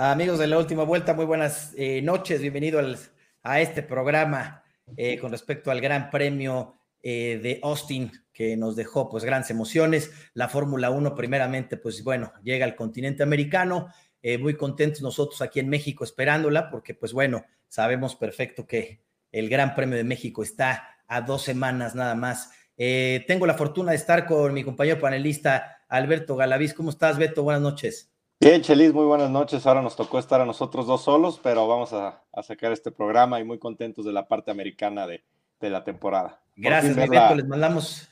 Amigos de la última vuelta, muy buenas eh, noches, bienvenido a este programa eh, con respecto al Gran Premio eh, de Austin que nos dejó pues grandes emociones. La Fórmula 1 primeramente pues bueno, llega al continente americano, muy contentos nosotros aquí en México esperándola porque pues bueno, sabemos perfecto que el Gran Premio de México está a dos semanas nada más. tengo la fortuna de estar con mi compañero panelista Alberto Galaviz. ¿Cómo estás, Beto? Buenas noches. Bien, Chelis, muy buenas noches. Ahora nos tocó estar a nosotros dos solos, pero vamos a, sacar este programa y muy contentos de la parte americana de, la temporada. Gracias, Beto. Les mandamos.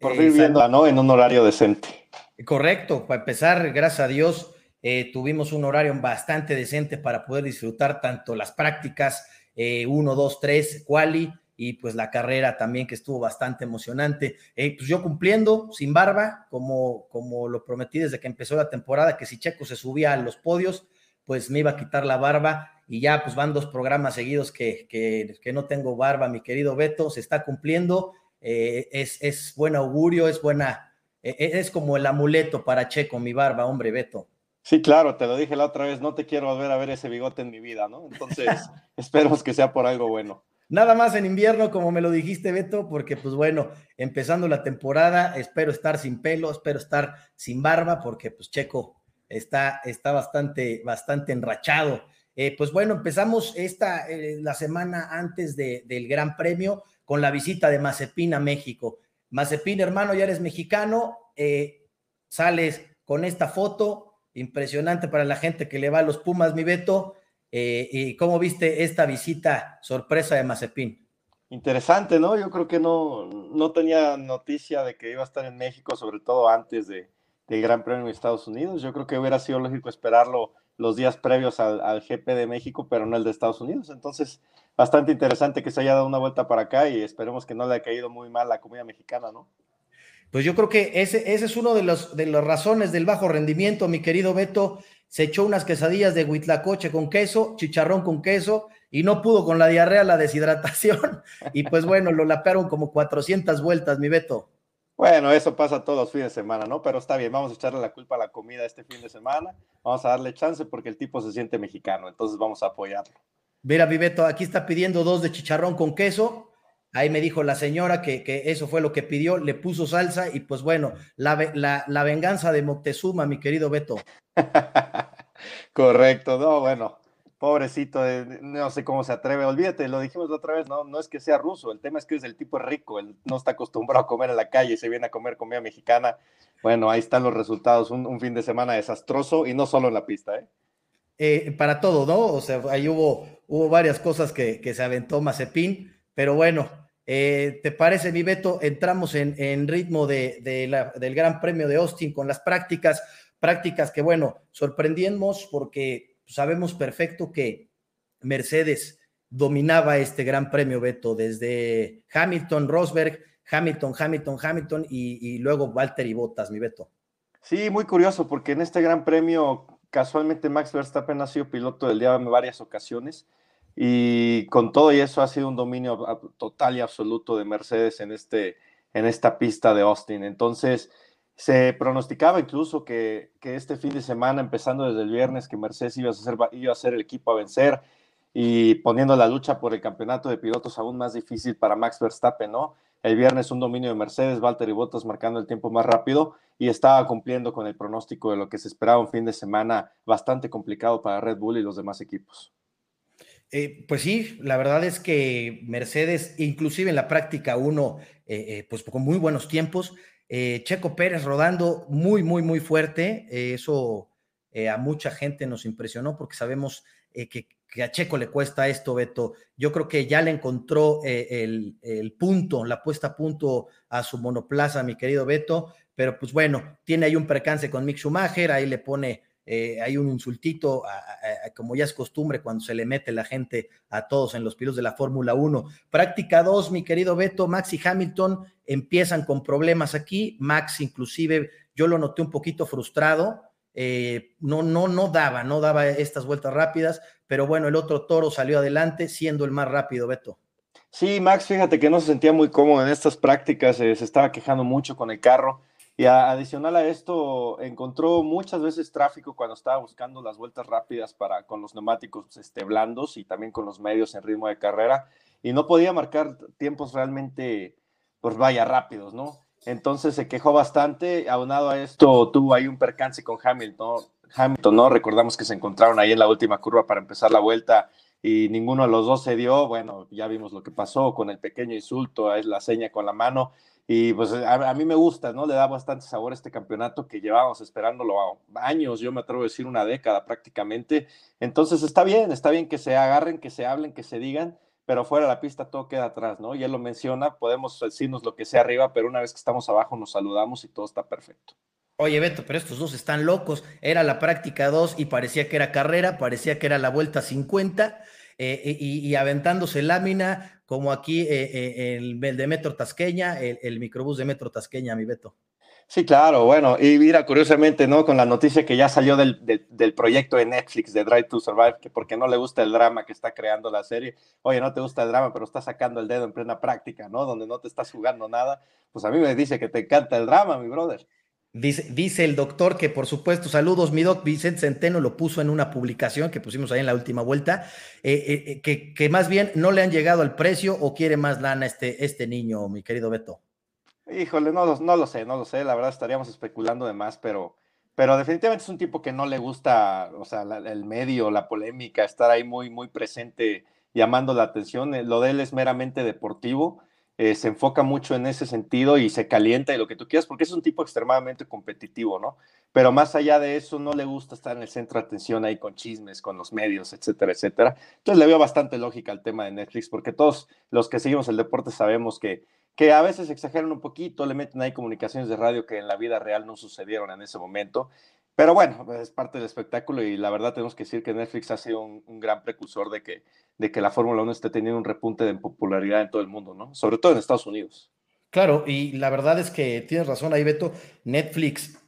Por fin eh, ¿no? En un horario decente. Correcto. Para empezar, gracias a Dios, eh, tuvimos un horario bastante decente para poder disfrutar tanto las prácticas 1, 2, 3, quali, y pues la carrera también que estuvo bastante emocionante. Eh, pues yo cumpliendo sin barba, como, como lo prometí desde que empezó la temporada, que si Checo se subía a los podios, pues me iba a quitar la barba y ya pues van dos programas seguidos que, que, no tengo barba, mi querido Beto, se está cumpliendo, eh, es, es buen augurio, es buena, e, e, es como el amuleto para Checo, mi barba, hombre, Beto. Sí, claro, te lo dije la otra vez, no te quiero volver a ver ese bigote en mi vida, ¿no? Entonces, esperemos que sea por algo bueno. Nada más en invierno, como me lo dijiste, Beto, porque pues bueno, empezando la temporada, espero estar sin pelo, espero estar sin barba, porque pues Checo está, está bastante, bastante enrachado. Eh, pues bueno, empezamos esta, eh, la semana antes del Gran Premio con la visita de Mazepin a México. Mazepin, hermano, ya eres mexicano, eh, sales con esta foto, impresionante para la gente que le va a los Pumas, mi Beto. Eh, ¿Y cómo viste esta visita sorpresa de Mazepin? Interesante, ¿no? Yo creo que no, no tenía noticia de que iba a estar en México, sobre todo antes de, del Gran Premio de Estados Unidos. Yo creo que hubiera sido lógico esperarlo los días previos al, al, GP de México, pero no el de Estados Unidos. Entonces, bastante interesante que se haya dado una vuelta para acá y esperemos que no le haya caído muy mal la comida mexicana, ¿no? Pues yo creo que ese, ese es uno de los de las razones del bajo rendimiento, mi querido Beto. Se echó unas quesadillas de huitlacoche con queso, chicharrón con queso, y no pudo con la diarrea, la deshidratación. Y pues bueno, lo lapearon como 400 vueltas, mi Beto. Bueno, eso pasa todos los fines de semana, ¿no? Pero está bien, vamos a echarle la culpa a la comida este fin de semana. Vamos a darle chance porque el tipo se siente mexicano, entonces vamos a apoyarlo. Mira, mi Beto, aquí está pidiendo dos de chicharrón con queso Ahí me dijo la señora que, eso fue lo que pidió, le puso salsa y pues bueno, la, la, venganza de Moctezuma, mi querido Beto. Correcto, no, bueno, pobrecito, no sé cómo se atreve, olvídate, lo dijimos la otra vez, no, no es que sea ruso, el tema es que es el tipo rico, él no está acostumbrado a comer en la calle y se viene a comer comida mexicana. Bueno, ahí están los resultados, un, fin de semana desastroso y no solo en la pista, ¿eh? eh para todo, ¿no? O sea, ahí hubo, hubo varias cosas que, que se aventó Mazepin, pero bueno, eh, ¿Te parece, mi Beto? Entramos en, ritmo de, del Gran Premio de Austin con las prácticas, prácticas que, bueno, sorprendimos porque sabemos perfecto que Mercedes dominaba este Gran Premio, Beto, desde Hamilton, Rosberg, Hamilton, Hamilton, Hamilton y, y luego Valtteri Bottas, mi Beto. Sí, muy curioso porque en este Gran Premio casualmente Max Verstappen ha sido piloto del día en varias ocasiones y con todo y eso ha sido un dominio total y absoluto de Mercedes en, este, en esta pista de Austin. Entonces, se pronosticaba incluso que, que, este fin de semana, empezando desde el viernes, que Mercedes iba a, ser, iba a ser el equipo a vencer y poniendo la lucha por el campeonato de pilotos aún más difícil para Max Verstappen, ¿no? El viernes un dominio de Mercedes, Valtteri Bottas marcando el tiempo más rápido y estaba cumpliendo con el pronóstico de lo que se esperaba un fin de semana bastante complicado para Red Bull y los demás equipos. Eh, pues sí, la verdad es que Mercedes, inclusive en la práctica uno, eh, eh, pues con muy buenos tiempos, Checo Pérez rodando muy, muy, muy fuerte, eso a mucha gente nos impresionó porque sabemos que, a Checo le cuesta esto, Beto. Yo creo que ya le encontró el, el, punto, la puesta a punto a su monoplaza, mi querido Beto, pero pues bueno, tiene ahí un percance con Mick Schumacher, ahí le pone eh, hay un insultito, como ya es costumbre cuando se le mete la gente a todos en los pilotos de la Fórmula 1. Práctica 2, mi querido Beto, Max y Hamilton empiezan con problemas aquí. Max inclusive yo lo noté un poquito frustrado, eh, no, no, no daba, no daba estas vueltas rápidas, pero bueno, el otro toro salió adelante siendo el más rápido, Beto. Sí, Max, fíjate que no se sentía muy cómodo en estas prácticas, eh, se estaba quejando mucho con el carro Y adicional a esto, encontró muchas veces tráfico cuando estaba buscando las vueltas rápidas para con los neumáticos este, blandos y también con los medios en ritmo de carrera y no podía marcar tiempos realmente, pues vaya, rápidos, ¿no? Entonces se quejó bastante, aunado a esto tuvo ahí un percance con Hamilton, Hamilton, ¿no? Recordamos que se encontraron ahí en la última curva para empezar la vuelta y ninguno de los dos se dio, bueno, ya vimos lo que pasó con el pequeño insulto, es la seña con la mano, y pues a, mí me gusta, ¿no? Le da bastante sabor a este campeonato que llevábamos esperándolo años, yo me atrevo a decir una década prácticamente. Entonces está bien, está bien que se agarren, que se hablen, que se digan, pero fuera de la pista todo queda atrás, ¿no? Y él lo menciona, podemos decirnos lo que sea arriba, pero una vez que estamos abajo nos saludamos y todo está perfecto. Oye, Beto, pero estos dos están locos. Era la práctica 2 y parecía que era carrera, parecía que era la vuelta 50 eh, y, aventándose lámina, como aquí eh, eh, el, de Metro Tasqueña, el, microbús de Metro Tasqueña, mi Beto. Sí, claro, bueno, y mira, curiosamente, ¿no? Con la noticia que ya salió del, del, proyecto de Netflix de Drive to Survive, que porque no le gusta el drama que está creando la serie, oye, no te gusta el drama, pero estás sacando el dedo en plena práctica, ¿no? Donde no te estás jugando nada, pues a mí me dice que te encanta el drama, mi brother. Dice, dice, el doctor que, por supuesto, saludos, mi doc Vicente Centeno lo puso en una publicación que pusimos ahí en la última vuelta, eh, eh, eh, que, que, más bien no le han llegado al precio o quiere más lana este, este niño, mi querido Beto. Híjole, no, no lo sé, no lo sé, la verdad estaríamos especulando de más, pero, pero definitivamente es un tipo que no le gusta, o sea, el medio, la polémica, estar ahí muy, muy presente llamando la atención. Lo de él es meramente deportivo eh, se enfoca mucho en ese sentido y se calienta y lo que tú quieras, porque es un tipo extremadamente competitivo, ¿no? Pero más allá de eso, no le gusta estar en el centro de atención ahí con chismes, con los medios, etcétera, etcétera. Entonces le veo bastante lógica al tema de Netflix, porque todos los que seguimos el deporte sabemos que, que a veces exageran un poquito, le meten ahí comunicaciones de radio que en la vida real no sucedieron en ese momento. Pero bueno, es parte del espectáculo y la verdad tenemos que decir que Netflix ha sido un, un gran precursor de que de que la Fórmula 1 esté teniendo un repunte de popularidad en todo el mundo, ¿no? Sobre todo en Estados Unidos. Claro, y la verdad es que tienes razón ahí, Beto. Netflix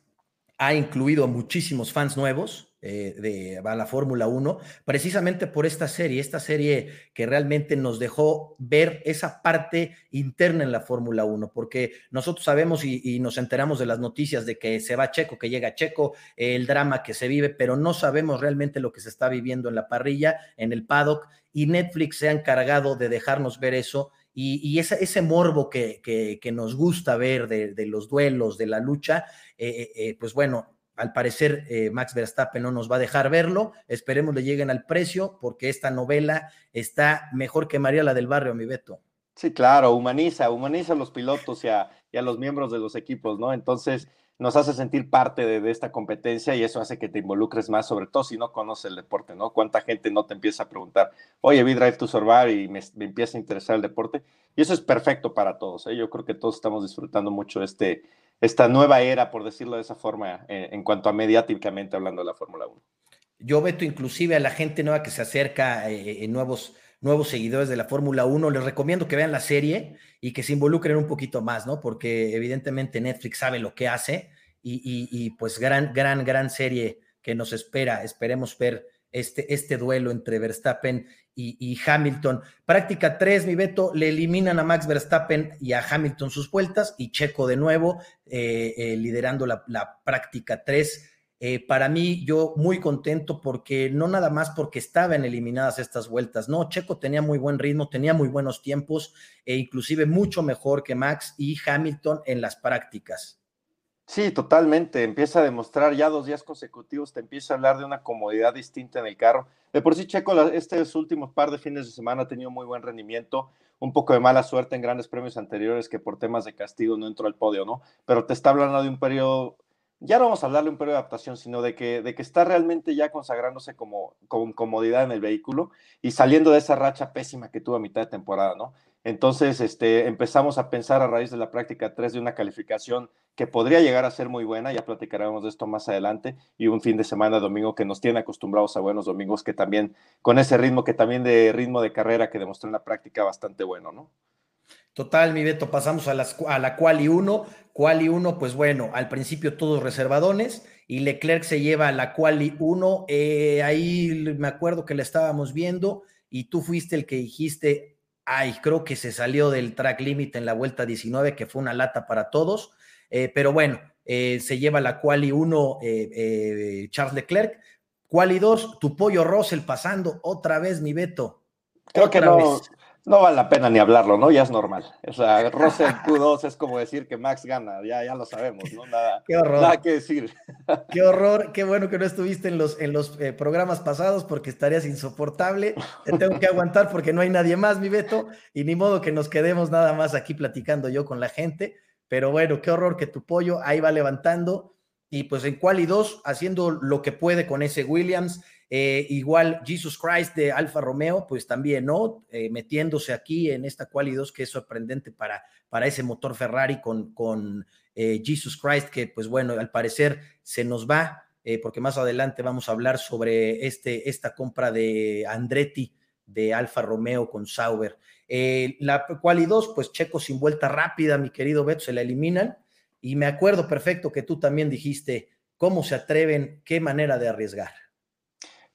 ha incluido a muchísimos fans nuevos eh, de la Fórmula 1, precisamente por esta serie, esta serie que realmente nos dejó ver esa parte interna en la Fórmula 1, porque nosotros sabemos y, nos enteramos de las noticias de que se va Checo, que llega Checo, el drama que se vive, pero no sabemos realmente lo que se está viviendo en la parrilla, en el paddock, y Netflix se ha encargado de dejarnos ver eso y, ese, morbo que, nos gusta ver de, los duelos, de la lucha, eh, eh, pues bueno, al parecer eh, Max Verstappen no nos va a dejar verlo. Esperemos le lleguen al precio porque esta novela está mejor que María la del Barrio, mi Beto. Sí, claro, humaniza, humaniza a los pilotos y a, los miembros de los equipos, ¿no? Entonces nos hace sentir parte de, esta competencia y eso hace que te involucres más, sobre todo si no conoces el deporte, ¿no? ¿Cuánta gente no te empieza a preguntar, oye, vi Drive to Survive y me, empieza a interesar el deporte? Y eso es perfecto para todos, ¿eh? Yo creo que todos estamos disfrutando mucho este, esta nueva era, por decirlo de esa forma, eh, en cuanto a mediáticamente hablando de la Fórmula 1. Yo veto inclusive a la gente nueva que se acerca, eh, nuevos, nuevos seguidores de la Fórmula 1, les recomiendo que vean la serie y que se involucren un poquito más, ¿no? Porque evidentemente Netflix sabe lo que hace y, pues gran, gran, gran serie que nos espera. Esperemos ver este, este duelo entre Verstappen y, Hamilton. Práctica 3, mi Beto, le eliminan a Max Verstappen y a Hamilton sus vueltas y Checo de nuevo eh, eh, liderando la, práctica 3. Eh, para mí, yo muy contento porque no nada más porque estaban eliminadas estas vueltas, no, Checo tenía muy buen ritmo, tenía muy buenos tiempos e inclusive mucho mejor que Max y Hamilton en las prácticas. Sí, totalmente. Empieza a demostrar ya dos días consecutivos, te empieza a hablar de una comodidad distinta en el carro. De por sí, Checo, estos últimos par de fines de semana ha tenido muy buen rendimiento, un poco de mala suerte en grandes premios anteriores que por temas de castigo no entró al podio, ¿no? Pero te está hablando de un periodo, ya no vamos a hablarle de un periodo de adaptación, sino de que, de que está realmente ya consagrándose como, con comodidad en el vehículo y saliendo de esa racha pésima que tuvo a mitad de temporada, ¿no? Entonces, este, empezamos a pensar a raíz de la práctica 3 de una calificación que podría llegar a ser muy buena, ya platicaremos de esto más adelante, y un fin de semana domingo que nos tiene acostumbrados a buenos domingos, que también, con ese ritmo, que también de ritmo de carrera que demostró en la práctica bastante bueno, ¿no? Total, mi Beto, pasamos a, las, a la Quali 1. Quali 1, pues bueno, al principio todos reservadones y Leclerc se lleva a la Quali 1. Eh, ahí me acuerdo que la estábamos viendo y tú fuiste el que dijiste, ay, creo que se salió del track limit en la vuelta 19, que fue una lata para todos. Eh, pero bueno, eh, se lleva la quali 1 eh, Charles Leclerc. Quali 2, tu pollo Russell pasando otra vez, mi Beto. Creo que no, no vale la pena ni hablarlo, ¿no? Ya es normal. O sea, Russell Q2 es como decir que Max gana, ya, ya lo sabemos, ¿no? Nada, qué horror. Nada que decir. Qué horror, qué bueno que no estuviste en los, en los eh, programas pasados porque estarías insoportable. Te tengo que aguantar porque no hay nadie más, mi Beto, y ni modo que nos quedemos nada más aquí platicando yo con la gente. Pero bueno, qué horror que tu pollo ahí va levantando y pues en quali 2 haciendo lo que puede con ese Williams eh, igual Jesus Christ de Alfa Romeo, pues también, ¿no? Eh, metiéndose aquí en esta quali 2 que es sorprendente para, para ese motor Ferrari con, con eh, Jesus Christ, que pues bueno, al parecer se nos va, porque más adelante vamos a hablar sobre este, esta compra de Andretti de Alfa Romeo con Sauber. la quali 2, pues Checo sin vuelta rápida, mi querido Beto, se la eliminan. Y me acuerdo perfecto que tú también dijiste cómo se atreven, qué manera de arriesgar.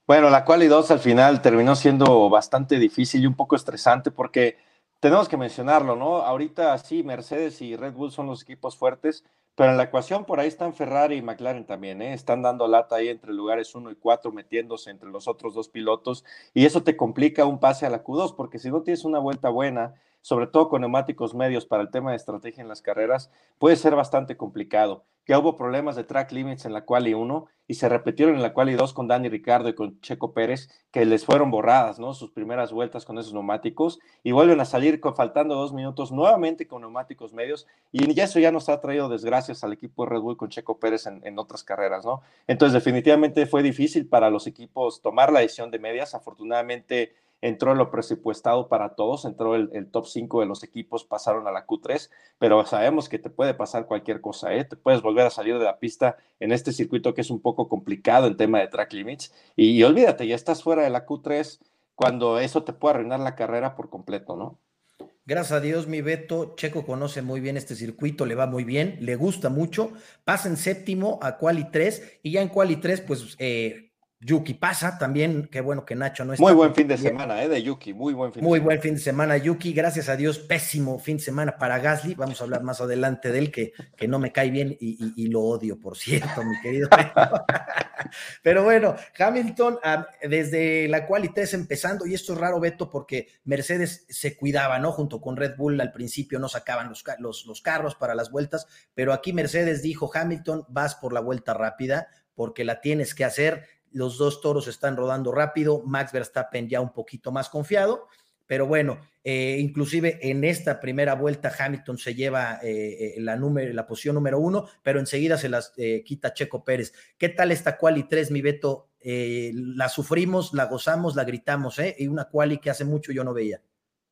Bueno, la quali 2 al final terminó siendo bastante difícil y un poco estresante porque tenemos que mencionarlo, ¿no? Ahorita sí, Mercedes y Red Bull son los equipos fuertes, pero en la ecuación por ahí están Ferrari y McLaren también, ¿eh? Están dando lata ahí entre lugares 1 y 4, metiéndose entre los otros dos pilotos, y eso te complica un pase a la Q2, porque si no tienes una vuelta buena, sobre todo con neumáticos medios para el tema de estrategia en las carreras, puede ser bastante complicado. Ya hubo problemas de track limits en la quali 1 y se repitieron en la quali 2 con Dani Ricardo y con Checo Pérez, que les fueron borradas, ¿no? Sus primeras vueltas con esos neumáticos y vuelven a salir faltando dos minutos nuevamente con neumáticos medios y eso ya nos ha traído desgracias al equipo de Red Bull con Checo Pérez en, en otras carreras, ¿no? Entonces definitivamente fue difícil para los equipos tomar la decisión de medias. Afortunadamente entró lo presupuestado para todos, entró el, top 5 de los equipos, pasaron a la Q3, pero sabemos que te puede pasar cualquier cosa, ¿eh? te puedes volver a salir de la pista en este circuito que es un poco complicado en tema de track limits, y, olvídate, ya estás fuera de la Q3 cuando eso te puede arruinar la carrera por completo, ¿no? Gracias a Dios, mi Beto. Checo conoce muy bien este circuito, le va muy bien, le gusta mucho. Pasa en séptimo a Quali 3 y ya en Quali 3, pues eh, Yuki pasa también, qué bueno que Nacho no está. Muy buen fin de semana, ¿eh? De Yuki, muy buen fin de semana. Muy buen fin de semana, Yuki. Gracias a Dios, pésimo fin de semana para Gasly. Vamos a hablar más adelante de él, que, que no me cae bien y, lo odio, por cierto, mi querido. Pero bueno, Hamilton, ah, desde la cual y tres empezando, y esto es raro, Beto, porque Mercedes se cuidaba, ¿no? Junto con Red Bull al principio no sacaban los, los, los carros para las vueltas, pero aquí Mercedes dijo, Hamilton, vas por la vuelta rápida porque la tienes que hacer los dos toros están rodando rápido, Max Verstappen ya un poquito más confiado, pero bueno, eh, inclusive en esta primera vuelta Hamilton se lleva eh, eh, la, posición número uno, pero enseguida se las quita Checo Pérez. ¿Qué tal esta quali 3, mi Beto? la sufrimos, la gozamos, la gritamos, ¿eh? Y una quali que hace mucho yo no veía.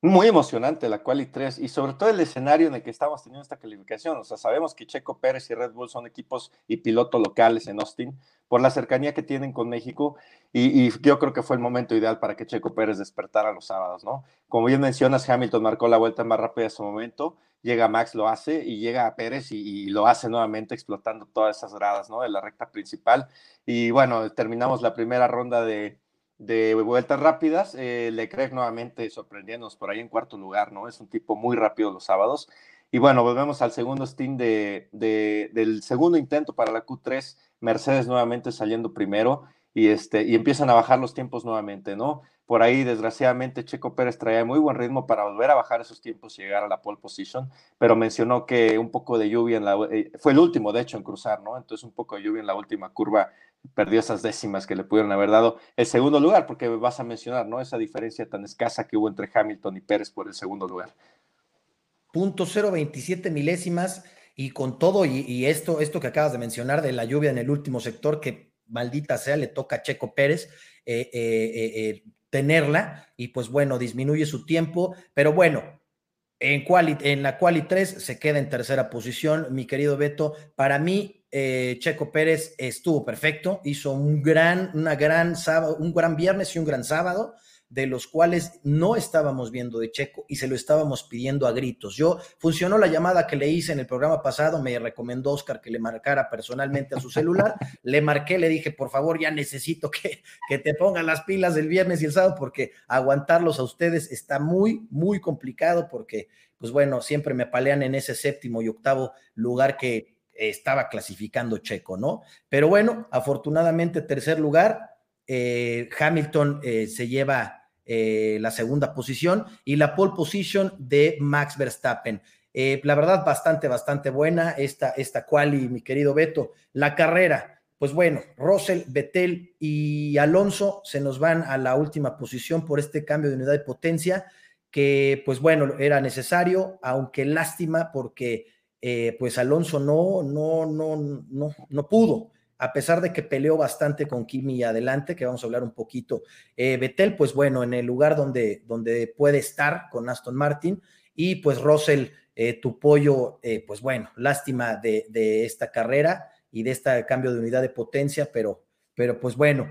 Muy emocionante la Quali 3 y sobre todo el escenario en el que estamos teniendo esta calificación. O sea, sabemos que Checo Pérez y Red Bull son equipos y pilotos locales en Austin por la cercanía que tienen con México y, yo creo que fue el momento ideal para que Checo Pérez despertara los sábados, ¿no? Como bien mencionas, Hamilton marcó la vuelta más rápida de su momento, llega Max, lo hace y llega a Pérez y, lo hace nuevamente explotando todas esas gradas, ¿no? De la recta principal. Y bueno, terminamos la primera ronda de de vueltas rápidas. Eh, Leclerc nuevamente sorprendiéndonos por ahí en cuarto lugar, ¿no? Es un tipo muy rápido los sábados. Y bueno, volvemos al segundo stint de, del segundo intento para la Q3, Mercedes nuevamente saliendo primero y, este, y empiezan a bajar los tiempos nuevamente, ¿no? Por ahí, desgraciadamente, Checo Pérez traía muy buen ritmo para volver a bajar esos tiempos y llegar a la pole position, pero mencionó que un poco de lluvia en la... Eh, fue el último, de hecho, en cruzar, ¿no? Entonces un poco de lluvia en la última curva perdió esas décimas que le pudieron haber dado el segundo lugar, porque vas a mencionar, ¿no? Esa diferencia tan escasa que hubo entre Hamilton y Pérez por el segundo lugar. Punto 027 milésimas y con todo y, esto, esto que acabas de mencionar de la lluvia en el último sector, que maldita sea, le toca a Checo Pérez eh, eh, eh, tenerla y pues bueno, disminuye su tiempo, pero bueno, en, en la quali 3 se queda en tercera posición, mi querido Beto. Para mí, eh, Checo Pérez estuvo perfecto, hizo un gran, una gran sábado, un gran viernes y un gran sábado, de los cuales no estábamos viendo de Checo y se lo estábamos pidiendo a gritos. Yo funcionó la llamada que le hice en el programa pasado, me recomendó Oscar que le marcara personalmente a su celular, le marqué, le dije, por favor, ya necesito que, que te pongan las pilas el viernes y el sábado porque aguantarlos a ustedes está muy, muy complicado porque, pues bueno, siempre me palean en ese séptimo y octavo lugar que estaba clasificando Checo, ¿no? Pero bueno, afortunadamente tercer lugar, eh, Hamilton eh, se lleva eh, la segunda posición y la pole position de Max Verstappen. la verdad, bastante, bastante buena esta, esta quali, mi querido Beto. La carrera, pues bueno, Russell, Vettel y Alonso se nos van a la última posición por este cambio de unidad de potencia que pues bueno, era necesario, aunque lástima porque eh, pues Alonso no, no, no, no, no pudo, a pesar de que peleó bastante con Kimi adelante, que vamos a hablar un poquito. Eh, Betel, pues bueno, en el lugar donde, donde puede estar con Aston Martin, y pues Russell, eh, tu pollo, pues bueno, lástima de, de, esta carrera y de este cambio de unidad de potencia, pero, pero pues bueno,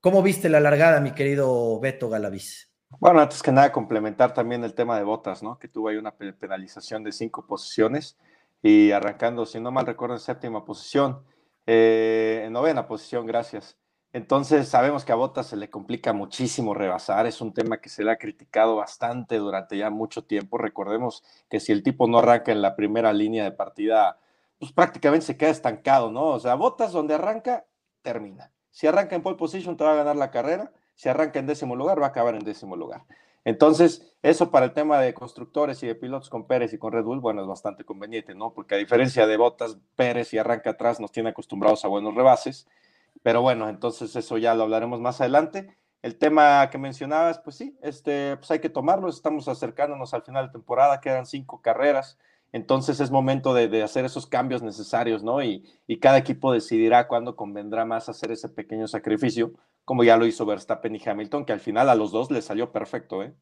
¿cómo viste la largada, mi querido Beto Galaviz? Bueno, antes que nada, complementar también el tema de botas, ¿no? Que tuvo ahí una penalización de cinco posiciones y arrancando, si no mal recuerdo, en séptima posición, eh, en novena posición, gracias. Entonces, sabemos que a Botas se le complica muchísimo rebasar, es un tema que se le ha criticado bastante durante ya mucho tiempo. Recordemos que si el tipo no arranca en la primera línea de partida, pues prácticamente se queda estancado, ¿no? O sea, Botas donde arranca, termina. Si arranca en pole position, te va a ganar la carrera si arranca en décimo lugar, va a acabar en décimo lugar. Entonces, eso para el tema de constructores y de pilotos con Pérez y con Red Bull, bueno, es bastante conveniente, ¿no? Porque a diferencia de Botas, Pérez y arranca atrás nos tiene acostumbrados a buenos rebases. Pero bueno, entonces eso ya lo hablaremos más adelante. El tema que mencionabas, pues sí, este, pues hay que tomarlo. Estamos acercándonos al final de temporada, quedan cinco carreras. Entonces es momento de, hacer esos cambios necesarios, ¿no? Y, y, cada equipo decidirá cuándo convendrá más hacer ese pequeño sacrificio como ya lo hizo Verstappen y Hamilton, que al final a los dos les salió perfecto, ¿eh?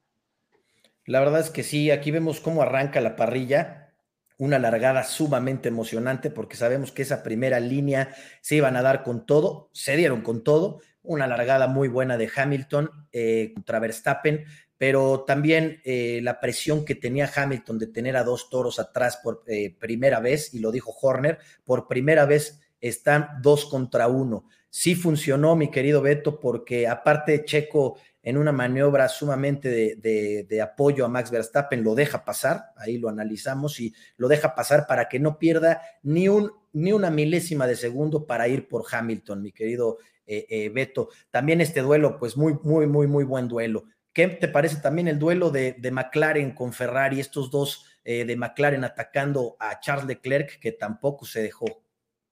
La verdad es que sí, aquí vemos cómo arranca la parrilla, una largada sumamente emocionante, porque sabemos que esa primera línea se iban a dar con todo, se dieron con todo, una largada muy buena de Hamilton eh, contra Verstappen, pero también eh, la presión que tenía Hamilton de tener a dos toros atrás por eh, primera vez, y lo dijo Horner, por primera vez están dos contra uno. Sí funcionó, mi querido Beto, porque aparte Checo en una maniobra sumamente de, apoyo a Max Verstappen lo deja pasar, ahí lo analizamos y lo deja pasar para que no pierda ni, un, una milésima de segundo para ir por Hamilton, mi querido eh, eh, Beto. También este duelo, pues muy, muy, muy, muy buen duelo. ¿Qué te parece también el duelo de, McLaren con Ferrari, estos dos eh, de McLaren atacando a Charles Leclerc, que tampoco se dejó?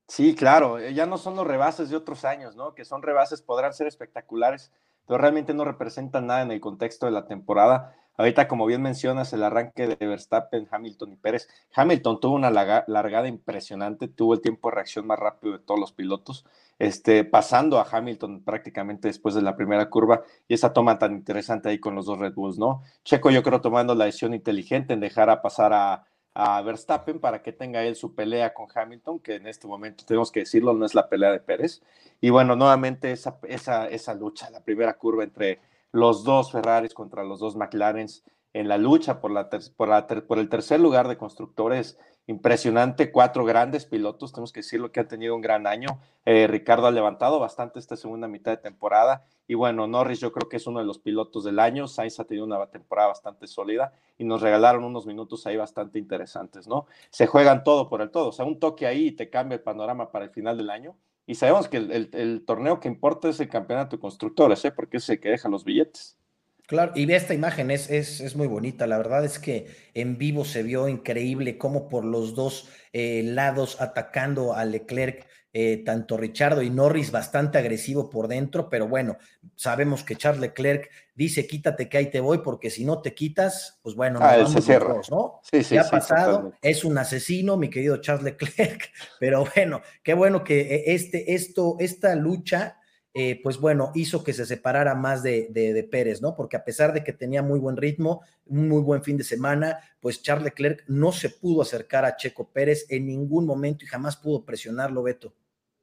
Sí, claro, eh, ya no son los rebases de otros años, ¿no? Que son rebases, podrán ser espectaculares, pero realmente no representan nada en el contexto de la temporada. Ahorita, como bien mencionas, el arranque de Verstappen, Hamilton y Pérez. Hamilton tuvo una largada impresionante, tuvo el tiempo de reacción más rápido de todos los pilotos, este, pasando a Hamilton prácticamente después de la primera curva y esa toma tan interesante ahí con los dos Red Bulls, ¿no? Checo, yo creo, tomando la decisión inteligente en dejar a pasar a, a Verstappen para que tenga él su pelea con Hamilton, que en este momento tenemos que decirlo, no es la pelea de Pérez. Y bueno, nuevamente esa, esa, esa lucha, la primera curva entre los dos Ferraris contra los dos McLarens en la lucha por, la, por, la, por el tercer lugar de constructores impresionante, cuatro grandes pilotos, tenemos que decirlo que han tenido un gran año. Eh, Ricardo ha levantado bastante esta segunda mitad de temporada y bueno, Norris yo creo que es uno de los pilotos del año, Sainz ha tenido una temporada bastante sólida y nos regalaron unos minutos ahí bastante interesantes, ¿no? Se juegan todo por el todo, o sea, un toque ahí y te cambia el panorama para el final del año. Y sabemos que el, torneo que importa es el campeonato de constructores, ¿eh? porque es el que deja los billetes. Claro, y ve esta imagen, es, es, muy bonita. La verdad es que en vivo se vio increíble cómo por los dos eh, lados atacando a Leclerc, eh, tanto Richardo y Norris bastante agresivo por dentro, pero bueno, sabemos que Charles Leclerc dice quítate que ahí te voy, porque si no te quitas, pues bueno, ah, nos vamos ¿no? Sí, sí, ha pasado, es un asesino, mi querido Charles Leclerc, pero bueno, qué bueno que eh, este, esto, esta lucha eh, pues bueno, hizo que se separara más de, Pérez, ¿no? Porque a pesar de que tenía muy buen ritmo, muy buen fin de semana, pues Charles Leclerc no se pudo acercar a Checo Pérez en ningún momento y jamás pudo presionarlo, Beto.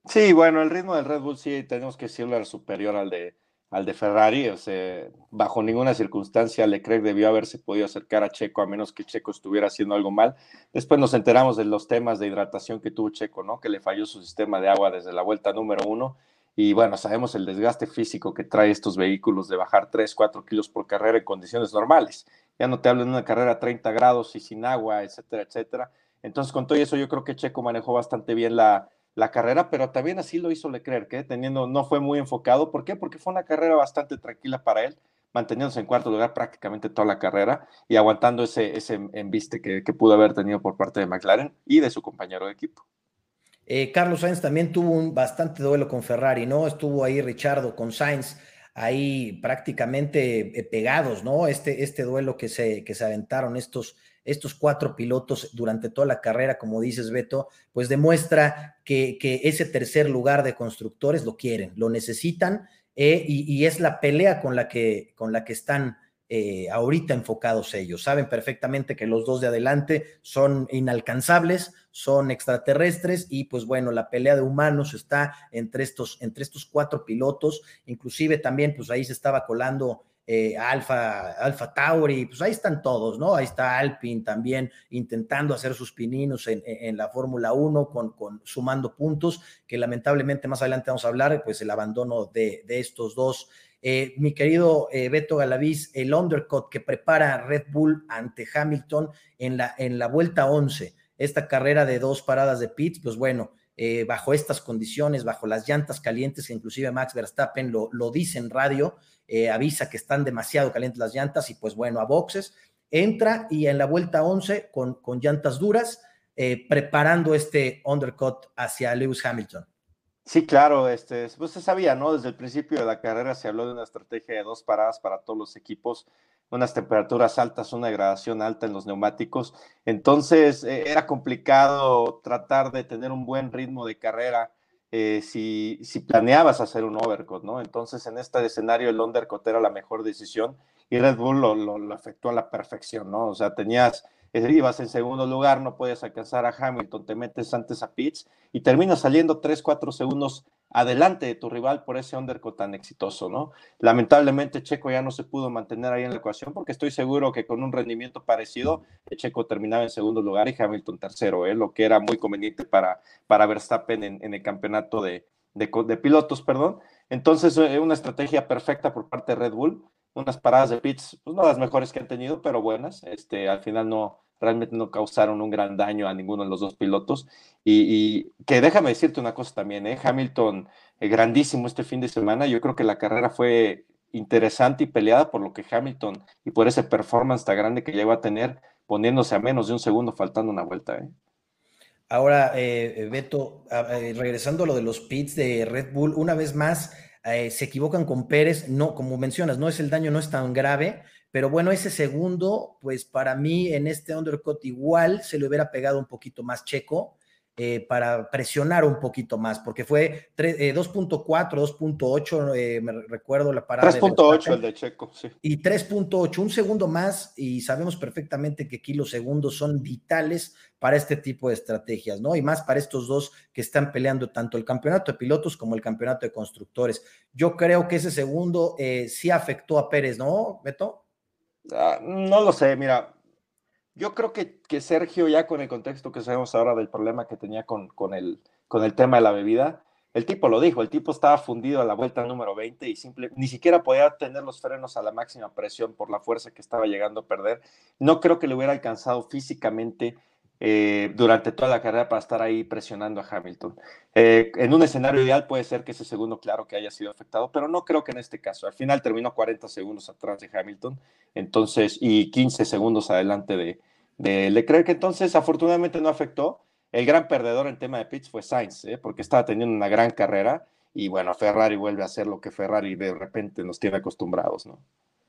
Sí, bueno, el ritmo del Red Bull sí tenemos que decirlo era superior al de, al de Ferrari, o sea, bajo ninguna circunstancia Leclerc debió haberse podido acercar a Checo a menos que Checo estuviera haciendo algo mal. Después nos enteramos de los temas de hidratación que tuvo Checo, ¿no? Que le falló su sistema de agua desde la vuelta número uno y bueno, sabemos el desgaste físico que trae estos vehículos de bajar 3, 4 kilos por carrera en condiciones normales. Ya no te hablo de una carrera a 30 grados y sin agua, etcétera, etcétera. Entonces, con todo eso, yo creo que Checo manejó bastante bien la, la carrera, pero también así lo hizo Leclerc, ¿eh? teniendo, no fue muy enfocado. ¿Por qué? Porque fue una carrera bastante tranquila para él, manteniéndose en cuarto lugar prácticamente toda la carrera y aguantando ese, ese embiste que, que pudo haber tenido por parte de McLaren y de su compañero de equipo. Eh, Carlos Sainz también tuvo un bastante duelo con Ferrari, ¿no? Estuvo ahí Richardo con Sainz ahí prácticamente eh, pegados, ¿no? Este, este duelo que se, que se aventaron estos, estos cuatro pilotos durante toda la carrera, como dices, Beto, pues demuestra que, ese tercer lugar de constructores lo quieren, lo necesitan eh, y, es la pelea con la que, con la que están eh, ahorita enfocados ellos. Saben perfectamente que los dos de adelante son inalcanzables, son extraterrestres y pues bueno, la pelea de humanos está entre estos, entre estos cuatro pilotos, inclusive también pues ahí se estaba colando eh, Alfa, Alfa Tauri, pues ahí están todos, ¿no? Ahí está Alpine también intentando hacer sus pininos en, la Fórmula 1 con, con, sumando puntos, que lamentablemente más adelante vamos a hablar, pues el abandono de, de estos dos eh, mi querido eh, Beto Galaviz, el undercut que prepara Red Bull ante Hamilton en la, en la vuelta 11, esta carrera de dos paradas de pits, pues bueno, eh, bajo estas condiciones, bajo las llantas calientes, que inclusive Max Verstappen lo, lo dice en radio, avisa que están demasiado calientes las llantas y pues bueno, a boxes, entra y en la vuelta 11 con, con llantas duras, preparando este undercut hacia Lewis Hamilton. Sí, claro, este, pues se sabía, ¿no? Desde el principio de la carrera se habló de una estrategia de dos paradas para todos los equipos, unas temperaturas altas, una degradación alta en los neumáticos. Entonces eh, era complicado tratar de tener un buen ritmo de carrera eh, si, si, planeabas hacer un overcut, ¿no? Entonces en este escenario el undercut era la mejor decisión y Red Bull lo, lo, lo afectó a la perfección, ¿no? O sea, tenías ibas en segundo lugar, no puedes alcanzar a Hamilton, te metes antes a Pitts y terminas saliendo 3, 4 segundos adelante de tu rival por ese undercut tan exitoso, ¿no? Lamentablemente Checo ya no se pudo mantener ahí en la ecuación porque estoy seguro que con un rendimiento parecido Checo terminaba en segundo lugar y Hamilton tercero, ¿eh? lo que era muy conveniente para, para Verstappen en, el campeonato de, de, pilotos, perdón. Entonces, eh, una estrategia perfecta por parte de Red Bull unas paradas de pits, pues no las mejores que han tenido, pero buenas. Este, al final no, realmente no causaron un gran daño a ninguno de los dos pilotos. Y, que déjame decirte una cosa también, ¿eh? Hamilton, eh, grandísimo este fin de semana. Yo creo que la carrera fue interesante y peleada por lo que Hamilton y por ese performance tan grande que llegó a tener, poniéndose a menos de un segundo faltando una vuelta. ¿eh? Ahora, eh, Beto, regresando a lo de los pits de Red Bull, una vez más, eh, se equivocan con Pérez, no, como mencionas, no es el daño, no es tan grave, pero bueno, ese segundo, pues para mí en este undercut igual se le hubiera pegado un poquito más checo, eh, para presionar un poquito más, porque fue 2.4, 2.8, eh, eh, me recuerdo la parada. 3.8 el de Checo, sí. Y 3.8, un segundo más, y sabemos perfectamente que aquí los segundos son vitales para este tipo de estrategias, ¿no? Y más para estos dos que están peleando tanto el campeonato de pilotos como el campeonato de constructores. Yo creo que ese segundo sí afectó a Pérez, ¿no, Beto? Ah, no lo sé, mira, yo creo que, que, Sergio, ya con el contexto que sabemos ahora del problema que tenía con, con, el, con el tema de la bebida, el tipo lo dijo, el tipo estaba fundido a la vuelta número 20 y simple, ni siquiera podía tener los frenos a la máxima presión por la fuerza que estaba llegando a perder. No creo que le hubiera alcanzado físicamente eh, durante toda la carrera para estar ahí presionando a Hamilton. Eh, en un escenario ideal puede ser que ese segundo, claro, que haya sido afectado, pero no creo que en este caso. Al final terminó 40 segundos atrás de Hamilton, entonces, y 15 segundos adelante de, de Leclerc, entonces afortunadamente no afectó. El gran perdedor en tema de pits fue Sainz, ¿eh? porque estaba teniendo una gran carrera y bueno, Ferrari vuelve a hacer lo que Ferrari de repente nos tiene acostumbrados, ¿no?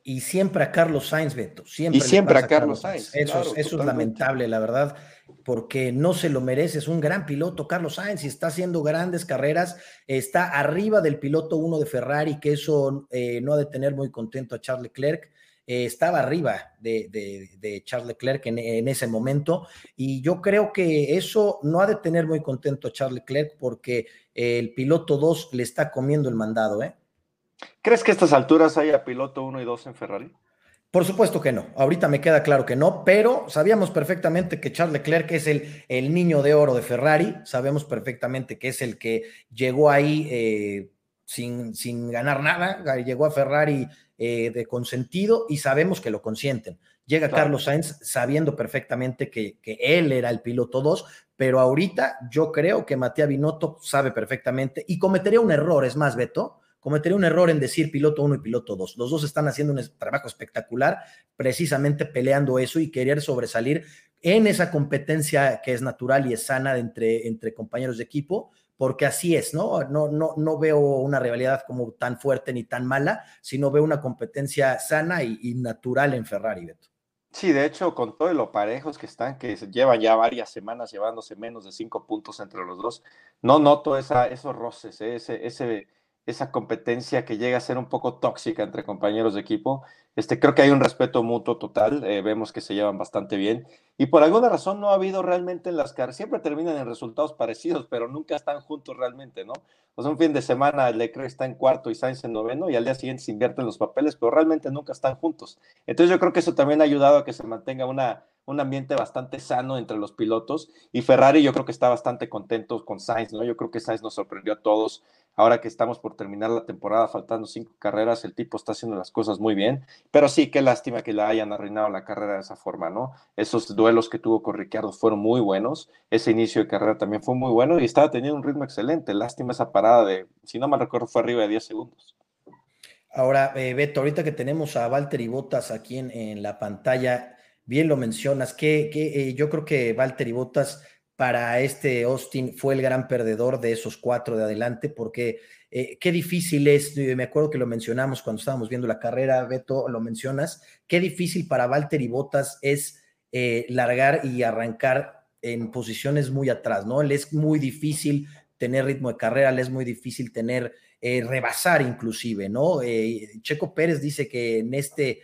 Y siempre a Carlos Sainz, Beto. Siempre y siempre a Carlos, Sainz. Eso, es lamentable, la verdad, porque no se lo merece. Es un gran piloto, Carlos Sainz, y está haciendo grandes carreras. Está arriba del piloto uno de Ferrari, que eso eh, no ha de tener muy contento a Charles Leclerc. Eh, estaba arriba de, Charles Leclerc en, ese momento y yo creo que eso no ha de tener muy contento a Charles Leclerc porque el piloto 2 le está comiendo el mandado. ¿eh? ¿Crees que a estas alturas haya piloto 1 y 2 en Ferrari? Por supuesto que no. Ahorita me queda claro que no, pero sabíamos perfectamente que Charles Leclerc es el, el niño de oro de Ferrari. Sabemos perfectamente que es el que llegó ahí eh, sin, sin ganar nada. Llegó a Ferrari eh, de consentido y sabemos que lo consienten. Llega Carlos Sainz sabiendo perfectamente que, que, él era el piloto 2, pero ahorita yo creo que Matías Binotto sabe perfectamente y cometería un error, es más, Beto, cometería un error en decir piloto 1 y piloto 2. Los dos están haciendo un trabajo espectacular, precisamente peleando eso y querer sobresalir en esa competencia que es natural y es sana entre, entre compañeros de equipo, porque así es, ¿no? No, no, no veo una rivalidad como tan fuerte ni tan mala, sino veo una competencia sana y, natural en Ferrari, Beto. Sí, de hecho, con todo lo parejos que están, que llevan ya varias semanas llevándose menos de cinco puntos entre los dos, no noto esa, esos roces, ¿eh? esa competencia que llega a ser un poco tóxica entre compañeros de equipo. Este, creo que hay un respeto mutuo total, eh, vemos que se llevan bastante bien y por alguna razón no ha habido realmente en las carreras, siempre terminan en resultados parecidos, pero nunca están juntos realmente, ¿no? O un fin de semana Leclerc está en cuarto y Sainz en noveno y al día siguiente se invierten los papeles, pero realmente nunca están juntos. Entonces yo creo que eso también ha ayudado a que se mantenga una, un ambiente bastante sano entre los pilotos y Ferrari yo creo que está bastante contento con Sainz, ¿no? Yo creo que Sainz nos sorprendió a todos Ahora que estamos por terminar la temporada, faltando cinco carreras, el tipo está haciendo las cosas muy bien. Pero sí, qué lástima que le hayan arruinado la carrera de esa forma, ¿no? Esos duelos que tuvo con Ricciardo fueron muy buenos. Ese inicio de carrera también fue muy bueno y estaba teniendo un ritmo excelente. Lástima esa parada de, si no me recuerdo, fue arriba de 10 segundos. Ahora, eh, Beto, ahorita que tenemos a Valtteri Bottas aquí en, la pantalla, bien lo mencionas, que, eh, yo creo que Valtteri Bottas para este Austin fue el gran perdedor de esos cuatro de adelante, porque eh, qué difícil es, eh, me acuerdo que lo mencionamos cuando estábamos viendo la carrera, Beto, lo mencionas, qué difícil para Walter y Botas es largar y arrancar en posiciones muy atrás, ¿no? Le es muy difícil tener ritmo de carrera, le es muy difícil tener, rebasar inclusive, ¿no? Checo Pérez dice que en este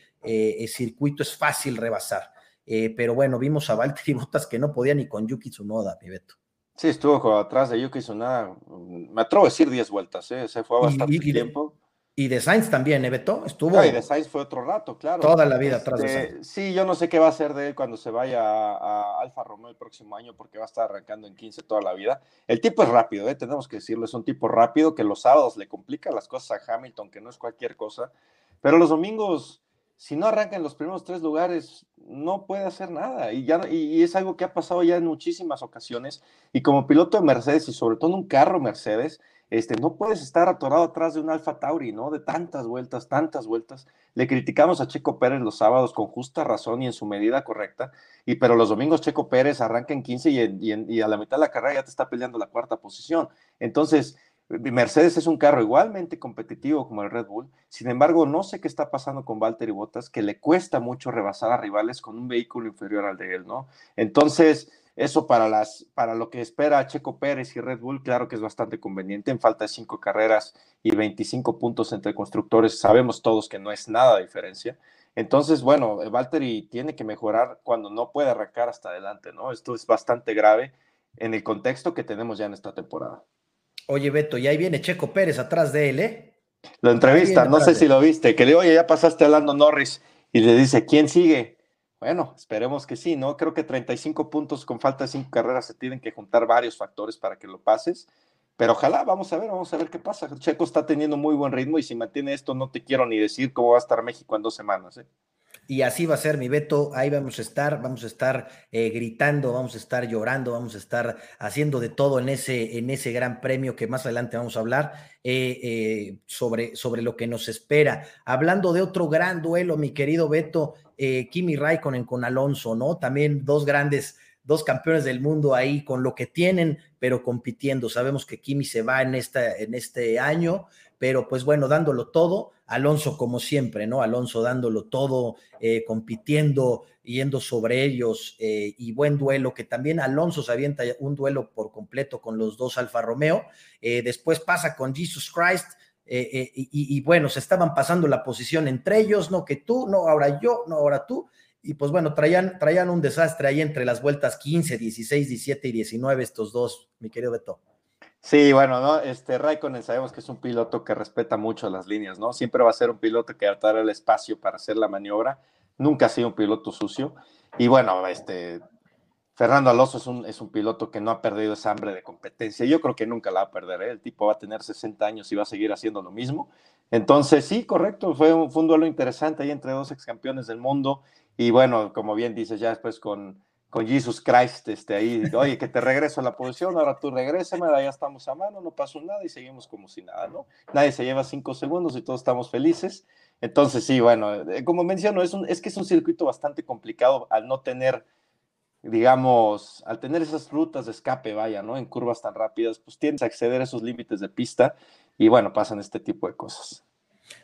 circuito es fácil rebasar eh, pero bueno, vimos a Valtteri Bottas que no podía ni con Yuki Tsunoda, mi Beto. Sí, estuvo atrás de Yuki Tsunoda, mm, me atrevo a decir 10 vueltas, ¿eh? se fue bastante tiempo. y de Sainz también, ¿eh, Beto? Estuvo. y de Sainz fue otro rato, claro. Toda la vida atrás de este, Sainz. Sí, yo no sé qué va a hacer de él cuando se vaya a, Alfa Romeo el próximo año, porque va a estar arrancando en 15 toda la vida. El tipo es rápido, ¿eh? tenemos que decirlo, es un tipo rápido que los sábados le complica las cosas a Hamilton, que no es cualquier cosa, pero los domingos si no arranca en los primeros tres lugares, no puede hacer nada. Y, ya, y, es algo que ha pasado ya en muchísimas ocasiones. Y como piloto de Mercedes y sobre todo en un carro Mercedes, este, no puedes estar atorado atrás de un Alfa Tauri, ¿no? De tantas vueltas, tantas vueltas. Le criticamos a Checo Pérez los sábados con justa razón y en su medida correcta, y pero los domingos Checo Pérez arranca en 15 y, y a la mitad de la carrera ya te está peleando la cuarta posición. Entonces, Mercedes es un carro igualmente competitivo como el Red Bull, sin embargo, no sé qué está pasando con Valtteri Bottas, que le cuesta mucho rebasar a rivales con un vehículo inferior al de él, ¿no? Entonces, eso para, las, para lo que espera Checo Pérez y Red Bull, claro que es bastante conveniente. En falta de cinco carreras y 25 puntos entre constructores, sabemos todos que no es nada diferencia. Entonces, bueno, Valtteri tiene que mejorar cuando no puede arrancar hasta adelante, ¿no? Esto es bastante grave en el contexto que tenemos ya en esta temporada. Oye, Beto, y ahí viene Checo Pérez atrás de él, ¿eh? Lo entrevista, no sé si lo viste, que le oye, ya pasaste hablando Norris y le dice, ¿quién sigue? Bueno, esperemos que sí, ¿no? Creo que 35 puntos con falta de 5 carreras se tienen que juntar varios factores para que lo pases, pero ojalá, vamos a ver, vamos a ver qué pasa. Checo está teniendo muy buen ritmo y si mantiene esto, no te quiero ni decir cómo va a estar México en dos semanas, ¿eh? Y así va a ser mi Beto, ahí vamos a estar, vamos a estar eh, gritando, vamos a estar llorando, vamos a estar haciendo de todo en ese, en ese gran premio que más adelante vamos a hablar eh, eh, sobre, sobre lo que nos espera. Hablando de otro gran duelo, mi querido Beto, Kimi Raikkonen con Alonso, ¿no? También dos grandes dos campeones del mundo ahí con lo que tienen, pero compitiendo. Sabemos que Kimi se va en, esta, en este año, pero pues bueno, dándolo todo. Alonso como siempre, ¿no? Alonso dándolo todo, eh, compitiendo, yendo sobre ellos eh, y buen duelo, que también Alonso se avienta un duelo por completo con los dos Alfa Romeo. Eh, después pasa con Jesus Christ. Y, y, bueno, se estaban pasando la posición entre ellos, no que tú, no ahora yo, no ahora tú, y pues bueno, traían, traían un desastre ahí entre las vueltas 15, 16, 17 y 19 estos dos, mi querido Beto. Sí, bueno, ¿no? Este Raikkonen sabemos que es un piloto que respeta mucho las líneas, ¿no? Siempre va a ser un piloto que va a dar el espacio para hacer la maniobra. Nunca ha sido un piloto sucio. Y bueno, este Fernando Alonso es un, es un piloto que no ha perdido esa hambre de competencia. Yo creo que nunca la va a perder. ¿eh? El tipo va a tener 60 años y va a seguir haciendo lo mismo. Entonces, sí, correcto. Fue un, fue un duelo interesante ahí entre dos ex campeones del mundo Y bueno, como bien dices, ya después con, con Jesus Christ, este, ahí, oye, que te regreso a la posición, ahora tú regrésame, ya estamos a mano, no pasó nada y seguimos como si nada, ¿no? Nadie se lleva cinco segundos y todos estamos felices. Entonces, sí, bueno, eh, como menciono, es, un, es que es un circuito bastante complicado al no tener, digamos, al tener esas rutas de escape, vaya, ¿no? En curvas tan rápidas, pues tienes que acceder a esos límites de pista y bueno, pasan este tipo de cosas.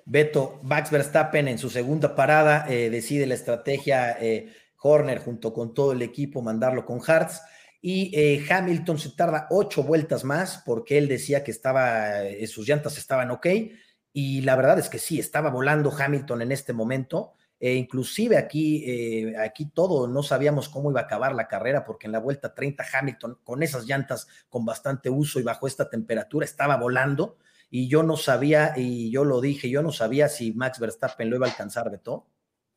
Beto, Max Verstappen en su segunda parada eh, decide la estrategia eh, Horner junto con todo el equipo mandarlo con Hartz y eh, Hamilton se tarda ocho vueltas más porque él decía que estaba, sus llantas estaban ok y la verdad es que sí, estaba volando Hamilton en este momento. E inclusive aquí, aquí todo, no sabíamos cómo iba a acabar la carrera porque en la vuelta 30 Hamilton con esas llantas con bastante uso y bajo esta temperatura estaba volando y yo no sabía, y yo lo dije, yo no sabía si Max Verstappen lo iba a alcanzar, Beto.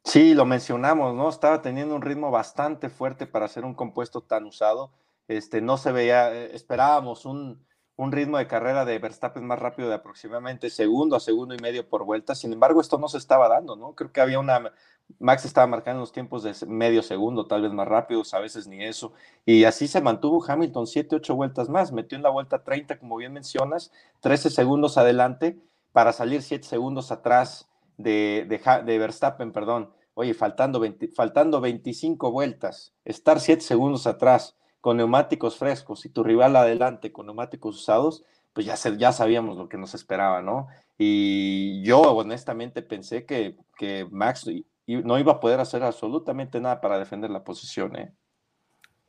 Sí, lo mencionamos, ¿no? Estaba teniendo un ritmo bastante fuerte para ser un compuesto tan usado. Este, no se veía, eh, esperábamos un, un ritmo de carrera de Verstappen más rápido de aproximadamente segundo a segundo y medio por vuelta. Sin embargo, esto no se estaba dando, ¿no? Creo que había una. Max estaba marcando los tiempos de medio segundo, tal vez más rápidos, a veces ni eso. Y así se mantuvo Hamilton siete, ocho vueltas más. Metió en la vuelta 30, como bien mencionas, 13 segundos adelante para salir siete segundos atrás de, de, Verstappen, perdón. Oye, faltando, faltando 25 vueltas, estar siete segundos atrás con neumáticos frescos y tu rival adelante con neumáticos usados, pues ya, ya sabíamos lo que nos esperaba, ¿no? Y yo honestamente pensé que, que Max no iba a poder hacer absolutamente nada para defender la posición, ¿eh?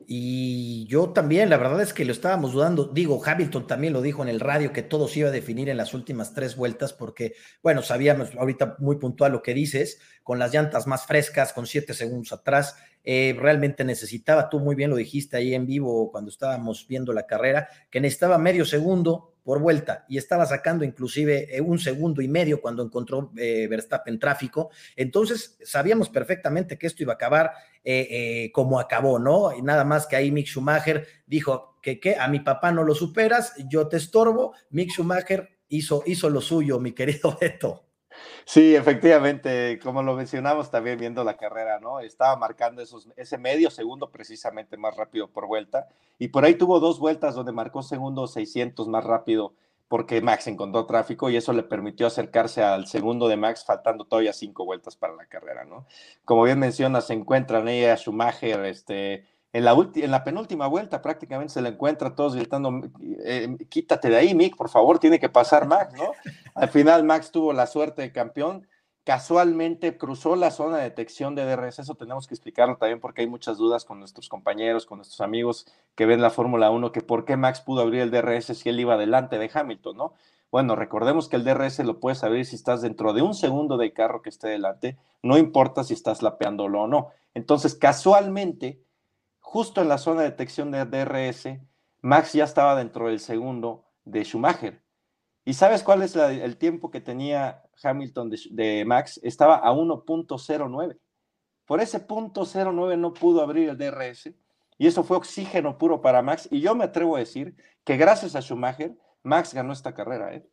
Y yo también, la verdad es que lo estábamos dudando. Digo, Hamilton también lo dijo en el radio que todo se iba a definir en las últimas tres vueltas, porque, bueno, sabíamos ahorita muy puntual lo que dices, con las llantas más frescas, con siete segundos atrás, eh, realmente necesitaba, tú muy bien lo dijiste ahí en vivo cuando estábamos viendo la carrera, que necesitaba medio segundo por vuelta y estaba sacando inclusive eh, un segundo y medio cuando encontró eh, Verstappen tráfico. Entonces sabíamos perfectamente que esto iba a acabar eh, como acabó, ¿no? Y nada más que ahí Mick Schumacher dijo que, que a mi papá no lo superas, yo te estorbo. Mick Schumacher hizo, hizo lo suyo, mi querido Beto. Sí, efectivamente, como lo mencionamos también viendo la carrera, ¿no? Estaba marcando ese medio segundo precisamente más rápido por vuelta y por ahí tuvo dos vueltas donde marcó segundo 600 más rápido porque Max encontró tráfico y eso le permitió acercarse al segundo de Max faltando todavía cinco vueltas para la carrera, ¿no? Como bien menciona, se encuentran ella, Schumacher, este, en la, en la penúltima vuelta prácticamente se le encuentra todos gritando, eh, quítate de ahí, Mick, por favor, tiene que pasar Max, ¿no? Al final Max tuvo la suerte de campeón, casualmente cruzó la zona de detección de DRS, eso tenemos que explicarlo también porque hay muchas dudas con nuestros compañeros, con nuestros amigos que ven la Fórmula 1, que por qué Max pudo abrir el DRS si él iba delante de Hamilton, ¿no? Bueno, recordemos que el DRS lo puedes abrir si estás dentro de un segundo del carro que esté delante, no importa si estás lapeándolo o no. Entonces, casualmente, justo en la zona de detección de DRS, Max ya estaba dentro del segundo de Schumacher. ¿Y sabes cuál es el tiempo que tenía Hamilton de, Max? Estaba a 1.09. Por ese punto 09 no pudo abrir el DRS y eso fue oxígeno puro para Max. Y yo me atrevo a decir que gracias a Schumacher, Max ganó esta carrera. ¿eh?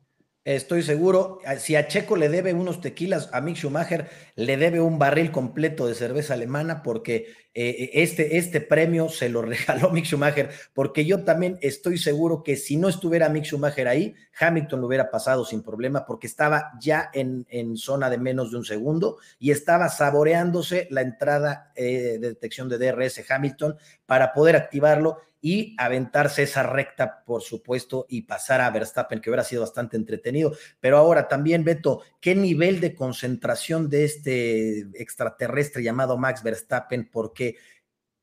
Estoy seguro, si a Checo le debe unos tequilas, a Mick Schumacher le debe un barril completo de cerveza alemana porque eh, este, este premio se lo regaló Mick Schumacher, porque yo también estoy seguro que si no estuviera Mick Schumacher ahí, Hamilton lo hubiera pasado sin problema porque estaba ya en, en zona de menos de un segundo y estaba saboreándose la entrada eh, de detección de DRS Hamilton para poder activarlo y aventarse esa recta, por supuesto, y pasar a Verstappen, que hubiera sido bastante entretenido. Pero ahora también, Beto, ¿qué nivel de concentración de este extraterrestre llamado Max Verstappen? Porque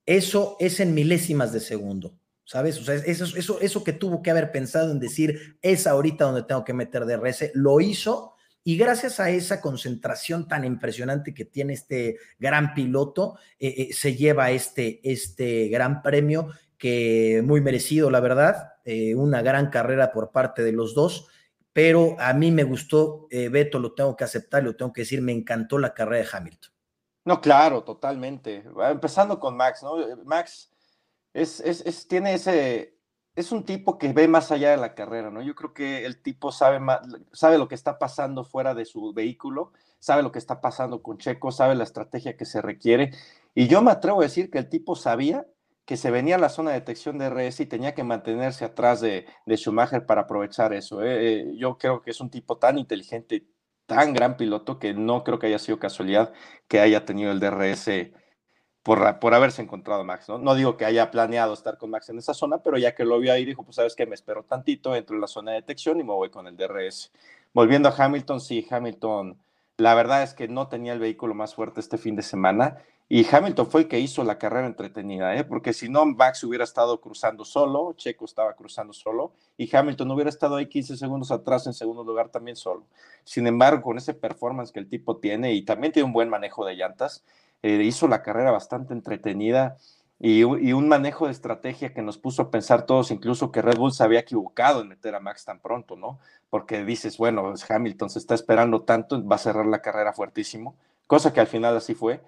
eso es en milésimas de segundo. ¿Sabes? O sea, eso, eso, eso que tuvo que haber pensado en decir, es ahorita donde tengo que meter DRS, lo hizo y gracias a esa concentración tan impresionante que tiene este gran piloto, eh, eh, se lleva este, este gran premio que muy merecido, la verdad, eh, una gran carrera por parte de los dos, pero a mí me gustó, eh, Beto, lo tengo que aceptar, lo tengo que decir, me encantó la carrera de Hamilton. No, claro, totalmente. Empezando con Max, ¿no? Max es, es, tiene ese, es un tipo que ve más allá de la carrera, ¿no? Yo creo que el tipo sabe, sabe lo que está pasando fuera de su vehículo, sabe lo que está pasando con Checo, sabe la estrategia que se requiere. Y yo me atrevo a decir que el tipo sabía que se venía a la zona de detección de RS y tenía que mantenerse atrás de, Schumacher para aprovechar eso. ¿eh? Eh, yo creo que es un tipo tan inteligente, tan gran piloto, que no creo que haya sido casualidad que haya tenido el DRS por, por haberse encontrado Max, ¿no? No digo que haya planeado estar con Max en esa zona, pero ya que lo vio ahí, dijo, pues sabes que me espero tantito, entro en la zona de detección y me voy con el DRS. Volviendo a Hamilton, sí, Hamilton, la verdad es que no tenía el vehículo más fuerte este fin de semana y Hamilton fue el que hizo la carrera entretenida, ¿eh? porque si no, Max hubiera estado cruzando solo, Checo estaba cruzando solo y Hamilton hubiera estado ahí 15 segundos atrás en segundo lugar también solo. Sin embargo, con ese performance que el tipo tiene y también tiene un buen manejo de llantas, eh, hizo la carrera bastante entretenida y, un manejo de estrategia que nos puso a pensar todos, incluso que Red Bull se había equivocado en meter a Max tan pronto, ¿no? Porque dices, bueno, Hamilton se está esperando tanto, va a cerrar la carrera fuertísimo, cosa que al final así fue.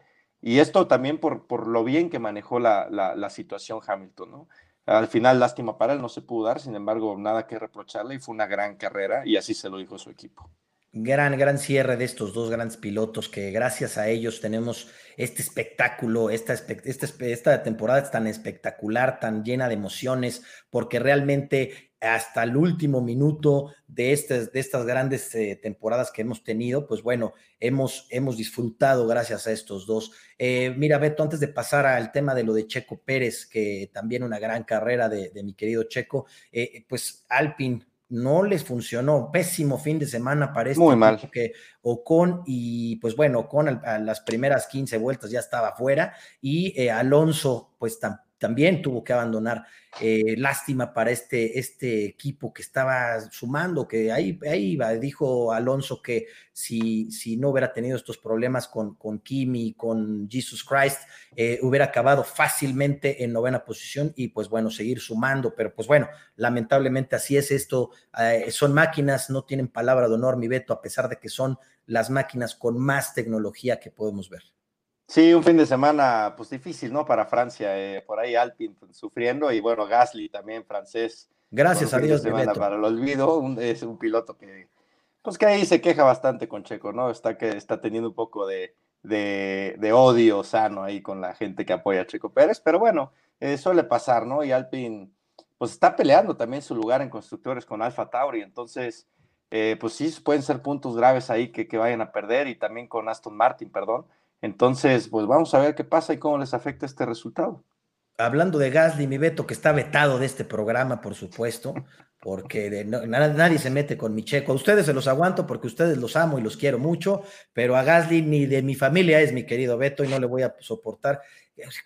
Y esto también por, por lo bien que manejó la, la situación Hamilton, ¿no? Al final, lástima para él, no se pudo dar, sin embargo, nada que reprocharle y fue una gran carrera y así se lo dijo su equipo gran, gran cierre de estos dos grandes pilotos que gracias a ellos tenemos este espectáculo, esta, esta, temporada es tan espectacular, tan llena de emociones, porque realmente hasta el último minuto de estas, de estas grandes eh, temporadas que hemos tenido, pues bueno, hemos, hemos disfrutado gracias a estos dos. Eh, mira, Beto, antes de pasar al tema de lo de Checo Pérez, que también una gran carrera de, mi querido Checo, eh, pues Alpin no les funcionó. Pésimo fin de semana para este Muy mal. que Ocon y pues bueno, Ocon a, las primeras 15 vueltas ya estaba fuera y eh, Alonso pues también tuvo que abandonar eh, lástima para este, este equipo que estaba sumando, que ahí, ahí iba. Dijo Alonso que si, si no hubiera tenido estos problemas con, con Kimi, con Jesus Christ, eh, hubiera acabado fácilmente en novena posición y pues bueno, seguir sumando. Pero pues bueno, lamentablemente así es esto. Eh, son máquinas, no tienen palabra de honor, mi Beto, a pesar de que son las máquinas con más tecnología que podemos ver. Sí, un fin de semana pues difícil, ¿no? Para Francia, eh, por ahí Alpine sufriendo y bueno, Gasly también francés. Gracias a Dios. para el olvido, es un piloto que pues que ahí se queja bastante con Checo, ¿no? Está que está teniendo un poco de, de, odio sano ahí con la gente que apoya a Checo Pérez, pero bueno, eh, suele pasar, ¿no? Y Alpine pues está peleando también su lugar en constructores con Alfa Tauri, entonces eh, pues sí pueden ser puntos graves ahí que, que vayan a perder y también con Aston Martin, perdón. Entonces, pues vamos a ver qué pasa y cómo les afecta este resultado. Hablando de Gasly, mi Beto, que está vetado de este programa, por supuesto, porque nadie se mete con mi checo. A ustedes se los aguanto porque ustedes los amo y los quiero mucho, pero a Gasly ni de mi familia es mi querido Beto y no le voy a soportar.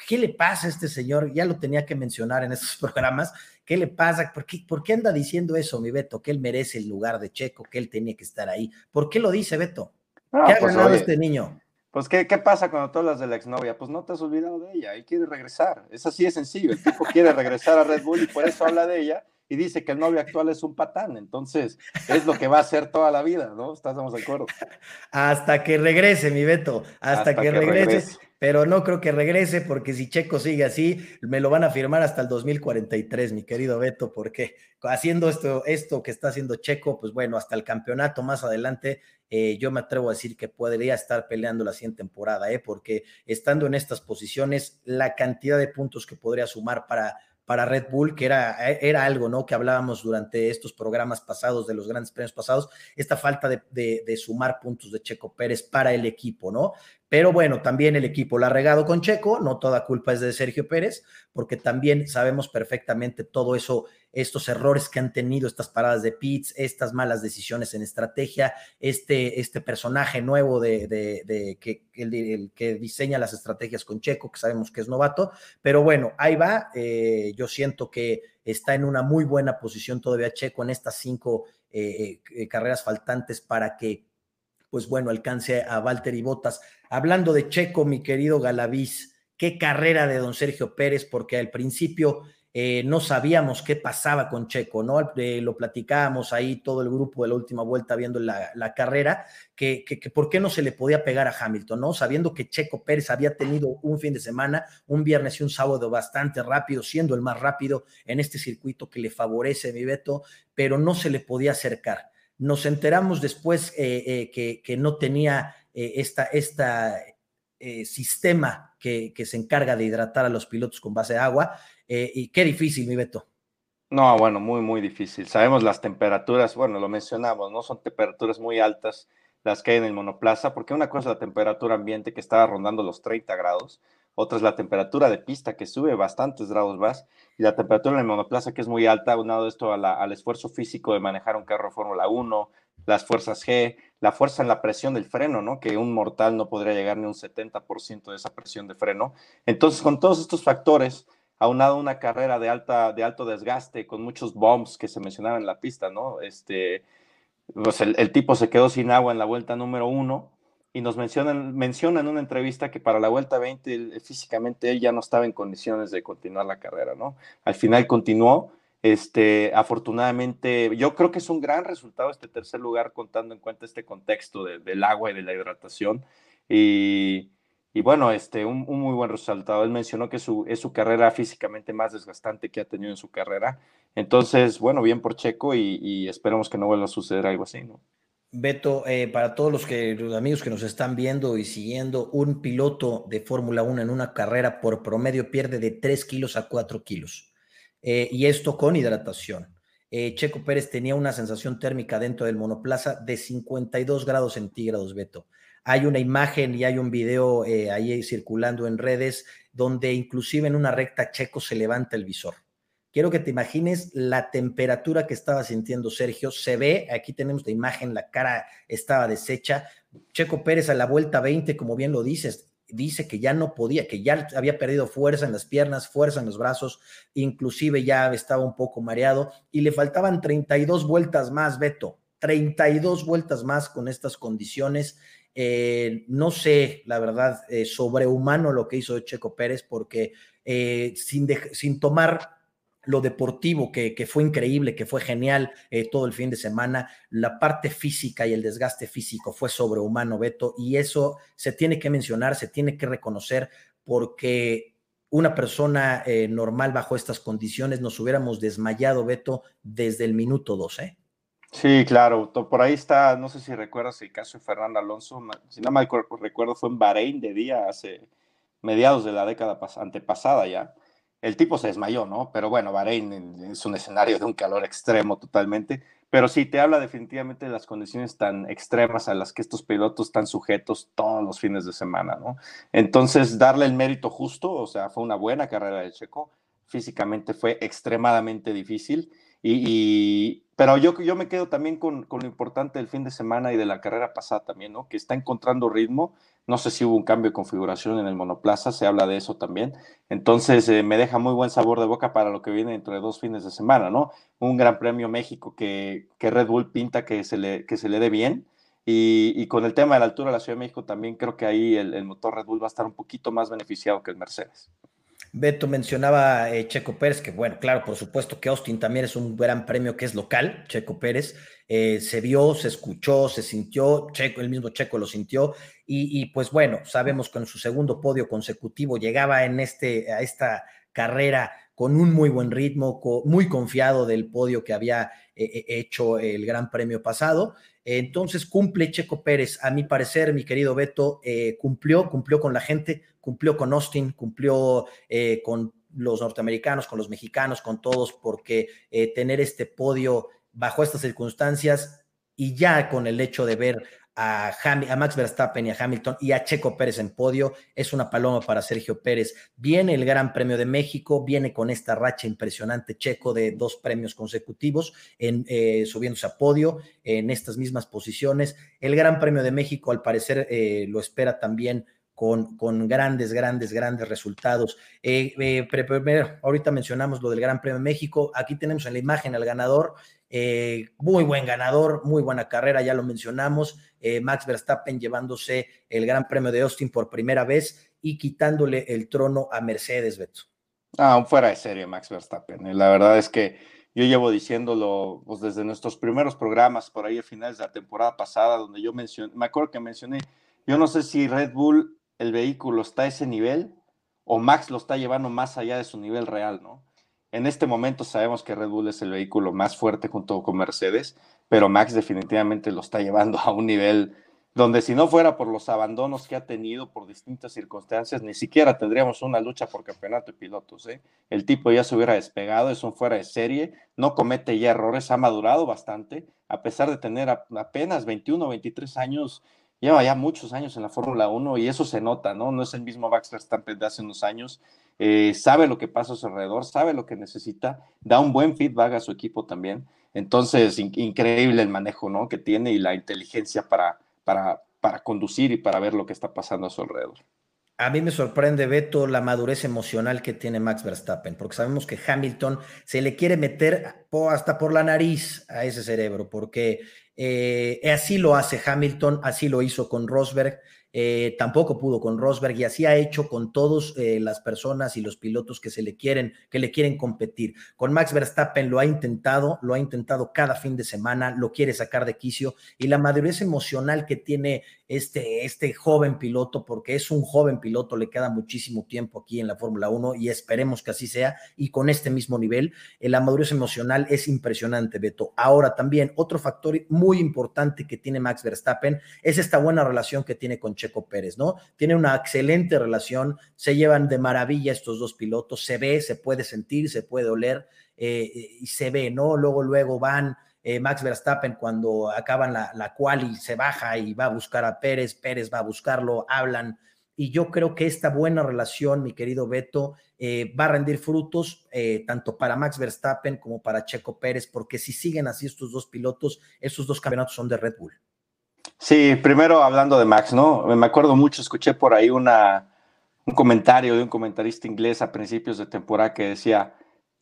¿Qué le pasa a este señor? Ya lo tenía que mencionar en estos programas. ¿Qué le pasa? ¿Por qué, ¿Por qué anda diciendo eso, mi Beto? Que él merece el lugar de Checo, que él tenía que estar ahí. ¿Por qué lo dice, Beto? ¿Qué ha pues, ganado este niño? Pues, ¿qué, ¿qué, pasa cuando tú hablas de la exnovia? Pues no te has olvidado de ella y quiere regresar. Es así de sencillo. El tipo quiere regresar a Red Bull y por eso habla de ella y dice que el novio actual es un patán. Entonces, es lo que va a hacer toda la vida, ¿no? ¿Estamos de acuerdo? Hasta que regrese, mi Beto. Hasta, que, regrese pero no creo que regrese porque si Checo sigue así, me lo van a firmar hasta el 2043, mi querido Beto, porque haciendo esto, esto que está haciendo Checo, pues bueno, hasta el campeonato más adelante, eh, yo me atrevo a decir que podría estar peleando la siguiente temporada, ¿eh? porque estando en estas posiciones, la cantidad de puntos que podría sumar para para Red Bull, que era, era algo, ¿no? Que hablábamos durante estos programas pasados, de los grandes premios pasados, esta falta de, de, sumar puntos de Checo Pérez para el equipo, ¿no? Pero bueno, también el equipo la ha regado con Checo, no toda culpa es de Sergio Pérez, porque también sabemos perfectamente todo eso, estos errores que han tenido, estas paradas de pits, estas malas decisiones en estrategia, este, este personaje nuevo de, de, que, el, que diseña las estrategias con Checo, que sabemos que es novato, pero bueno, ahí va, eh, yo siento que está en una muy buena posición todavía Checo en estas cinco eh, eh, carreras faltantes para que pues bueno, alcance a Walter Botas. Hablando de Checo, mi querido Galaviz, qué carrera de don Sergio Pérez, porque al principio eh, no sabíamos qué pasaba con Checo, ¿no? Eh, lo platicábamos ahí todo el grupo de la última vuelta viendo la, carrera, que, que, por qué no se le podía pegar a Hamilton, ¿no? Sabiendo que Checo Pérez había tenido un fin de semana, un viernes y un sábado bastante rápido, siendo el más rápido en este circuito que le favorece, mi Beto, pero no se le podía acercar. Nos enteramos después eh, que, que, no tenía esta, esta sistema que, se encarga de hidratar a los pilotos con base de agua eh, y qué difícil, mi Beto. No, bueno, muy, muy difícil. Sabemos las temperaturas, bueno, lo mencionamos, ¿no? Son temperaturas muy altas las que hay en el monoplaza, porque una cosa es la temperatura ambiente que estaba rondando los 30 grados, otra es la temperatura de pista que sube bastantes grados más, y la temperatura en el monoplaza que es muy alta, unado esto al esfuerzo físico de manejar un carro de Fórmula 1, las fuerzas G, la fuerza en la presión del freno, ¿no? Que un mortal no podría llegar ni un 70% de esa presión de freno. Entonces, con todos estos factores, aunado una carrera de, alta, de alto desgaste con muchos bombs que se mencionaban en la pista, ¿no? Este, pues el, tipo se quedó sin agua en la vuelta número uno y nos mencionan, menciona en una entrevista que para la vuelta 20 físicamente él ya no estaba en condiciones de continuar la carrera, ¿no? Al final continuó, este, afortunadamente, yo creo que es un gran resultado este tercer lugar contando en cuenta este contexto del agua y de la hidratación y y bueno, este, un, muy buen resultado. Él mencionó que su, es su carrera físicamente más desgastante que ha tenido en su carrera. Entonces, bueno, bien por Checo y, esperemos que no vuelva a suceder algo así, ¿no? Beto, eh, para todos los, amigos que nos están viendo y siguiendo, un piloto de Fórmula 1 en una carrera por promedio pierde de 3 kilos a 4 kilos. Eh, y esto con hidratación. Eh, Checo Pérez tenía una sensación térmica dentro del monoplaza de 52 grados centígrados, Beto. Hay una imagen y hay un video ahí circulando en redes donde inclusive en una recta Checo se levanta el visor. Quiero que te imagines la temperatura que estaba sintiendo Sergio. Se ve, aquí tenemos la imagen, la cara estaba deshecha. Checo Pérez a la vuelta 20, como bien lo dices, dice que ya no podía, que ya había perdido fuerza en las piernas, fuerza en los brazos, inclusive ya estaba un poco mareado y le faltaban 32 vueltas más, Beto, 32 vueltas más con estas condiciones eh, no sé, la verdad, eh, sobrehumano lo que hizo Checo Pérez, porque eh, sin, sin tomar lo deportivo, que, fue increíble, que fue genial todo el fin de semana, la parte física y el desgaste físico fue sobrehumano, Beto, y eso se tiene que mencionar, se tiene que reconocer, porque una persona normal bajo estas condiciones nos hubiéramos desmayado, Beto, desde el minuto 12. Sí, claro. Por ahí está, no sé si recuerdas el caso de Fernando Alonso, si no me recuerdo, fue en Bahrein de día hace mediados de la década antepasada ya. El tipo se desmayó, ¿no? Pero bueno, Bahrein es un escenario de un calor extremo totalmente. Pero sí, te habla definitivamente de las condiciones tan extremas a las que estos pilotos están sujetos todos los fines de semana, ¿no? Entonces, darle el mérito justo, o sea, fue una buena carrera de Checo. Físicamente fue extremadamente difícil y, pero yo, yo me quedo también con, con, lo importante del fin de semana y de la carrera pasada también, ¿no? Que está encontrando ritmo. No sé si hubo un cambio de configuración en el monoplaza, se habla de eso también. Entonces eh, me deja muy buen sabor de boca para lo que viene dentro de dos fines de semana, ¿no? Un Gran Premio México que, que Red Bull pinta que se le, que se le dé bien. Y, y, con el tema de la altura de la Ciudad de México también creo que ahí el, el motor Red Bull va a estar un poquito más beneficiado que el Mercedes. Beto mencionaba eh, Checo Pérez, que bueno, claro, por supuesto que Austin también es un gran premio que es local, Checo Pérez, eh, se vio, se escuchó, se sintió, Checo, el mismo Checo lo sintió, y, pues bueno, sabemos que en su segundo podio consecutivo llegaba en este, a esta carrera con un muy buen ritmo, muy confiado del podio que había eh, hecho el Gran Premio pasado. Entonces cumple Checo Pérez, a mi parecer, mi querido Beto, cumplió, cumplió con la gente, cumplió con Austin, cumplió eh, con los norteamericanos, con los mexicanos, con todos, porque eh, tener este podio bajo estas circunstancias y ya con el hecho de ver a, Max Verstappen y a Hamilton y a Checo Pérez en podio, es una paloma para Sergio Pérez. Viene el Gran Premio de México, viene con esta racha impresionante Checo de dos premios consecutivos, en, eh, subiéndose a podio en estas mismas posiciones. El Gran Premio de México, al parecer, lo espera también con, con grandes, grandes, grandes resultados. Eh, eh, ahorita mencionamos lo del Gran Premio de México. Aquí tenemos en la imagen al ganador. Eh, muy buen ganador, muy buena carrera, ya lo mencionamos. Max Verstappen llevándose el Gran Premio de Austin por primera vez y quitándole el trono a Mercedes, Beto. Ah, fuera de serie, Max Verstappen. La verdad es que yo llevo diciéndolo pues, desde nuestros primeros programas, por ahí a finales de la temporada pasada, donde yo mencioné, me acuerdo que mencioné, yo no sé si Red Bull, el vehículo está a ese nivel o Max lo está llevando más allá de su nivel real, ¿no? En este momento sabemos que Red Bull es el vehículo más fuerte junto con Mercedes, pero Max definitivamente lo está llevando a un nivel donde si no fuera por los abandonos que ha tenido por distintas circunstancias, ni siquiera tendríamos una lucha por campeonato de pilotos. ¿eh? El tipo ya se hubiera despegado, es un fuera de serie, no comete ya errores, ha madurado bastante, a pesar de tener apenas 21 o 23 años, lleva ya muchos años en la Fórmula 1 y eso se nota, ¿no? No es el mismo Max Verstappen de hace unos años, eh, sabe lo que pasa a su alrededor, sabe lo que necesita, da un buen feedback a su equipo también. Entonces, increíble el manejo, ¿no? Que tiene y la inteligencia para para, para conducir y para ver lo que está pasando a su alrededor. A mí me sorprende, Beto, la madurez emocional que tiene Max Verstappen, porque sabemos que Hamilton se le quiere meter hasta por la nariz a ese cerebro, porque eh, así lo hace Hamilton, así lo hizo con Rosberg, eh, tampoco pudo con Rosberg y así ha hecho con todas eh, las personas y los pilotos que se le quieren, que le quieren competir. Con Max Verstappen lo ha intentado, lo ha intentado cada fin de semana, lo quiere sacar de quicio y la madurez emocional que tiene este, este joven piloto, porque es un joven piloto, le queda muchísimo tiempo aquí en la Fórmula 1 y esperemos que así sea y con este mismo nivel, eh, la madurez emocional es impresionante, Beto. Ahora también otro factor muy importante que tiene Max Verstappen es esta buena relación que tiene con Checo Pérez, ¿no? Tiene una excelente relación, se llevan de maravilla estos dos pilotos, se ve, se puede sentir, se puede oler eh, y se ve, ¿no? Luego, luego van. Eh, Max Verstappen cuando acaban la, la cual y se baja y va a buscar a Pérez, Pérez va a buscarlo, hablan, y yo creo que esta buena relación, mi querido Beto, eh, va a rendir frutos tanto para Max Verstappen como para Checo Pérez, porque si siguen así estos dos pilotos, estos dos campeonatos son de Red Bull. Sí, primero hablando de Max, ¿no? Me acuerdo mucho, escuché por ahí una, un comentario de un comentarista inglés a principios de temporada que decía,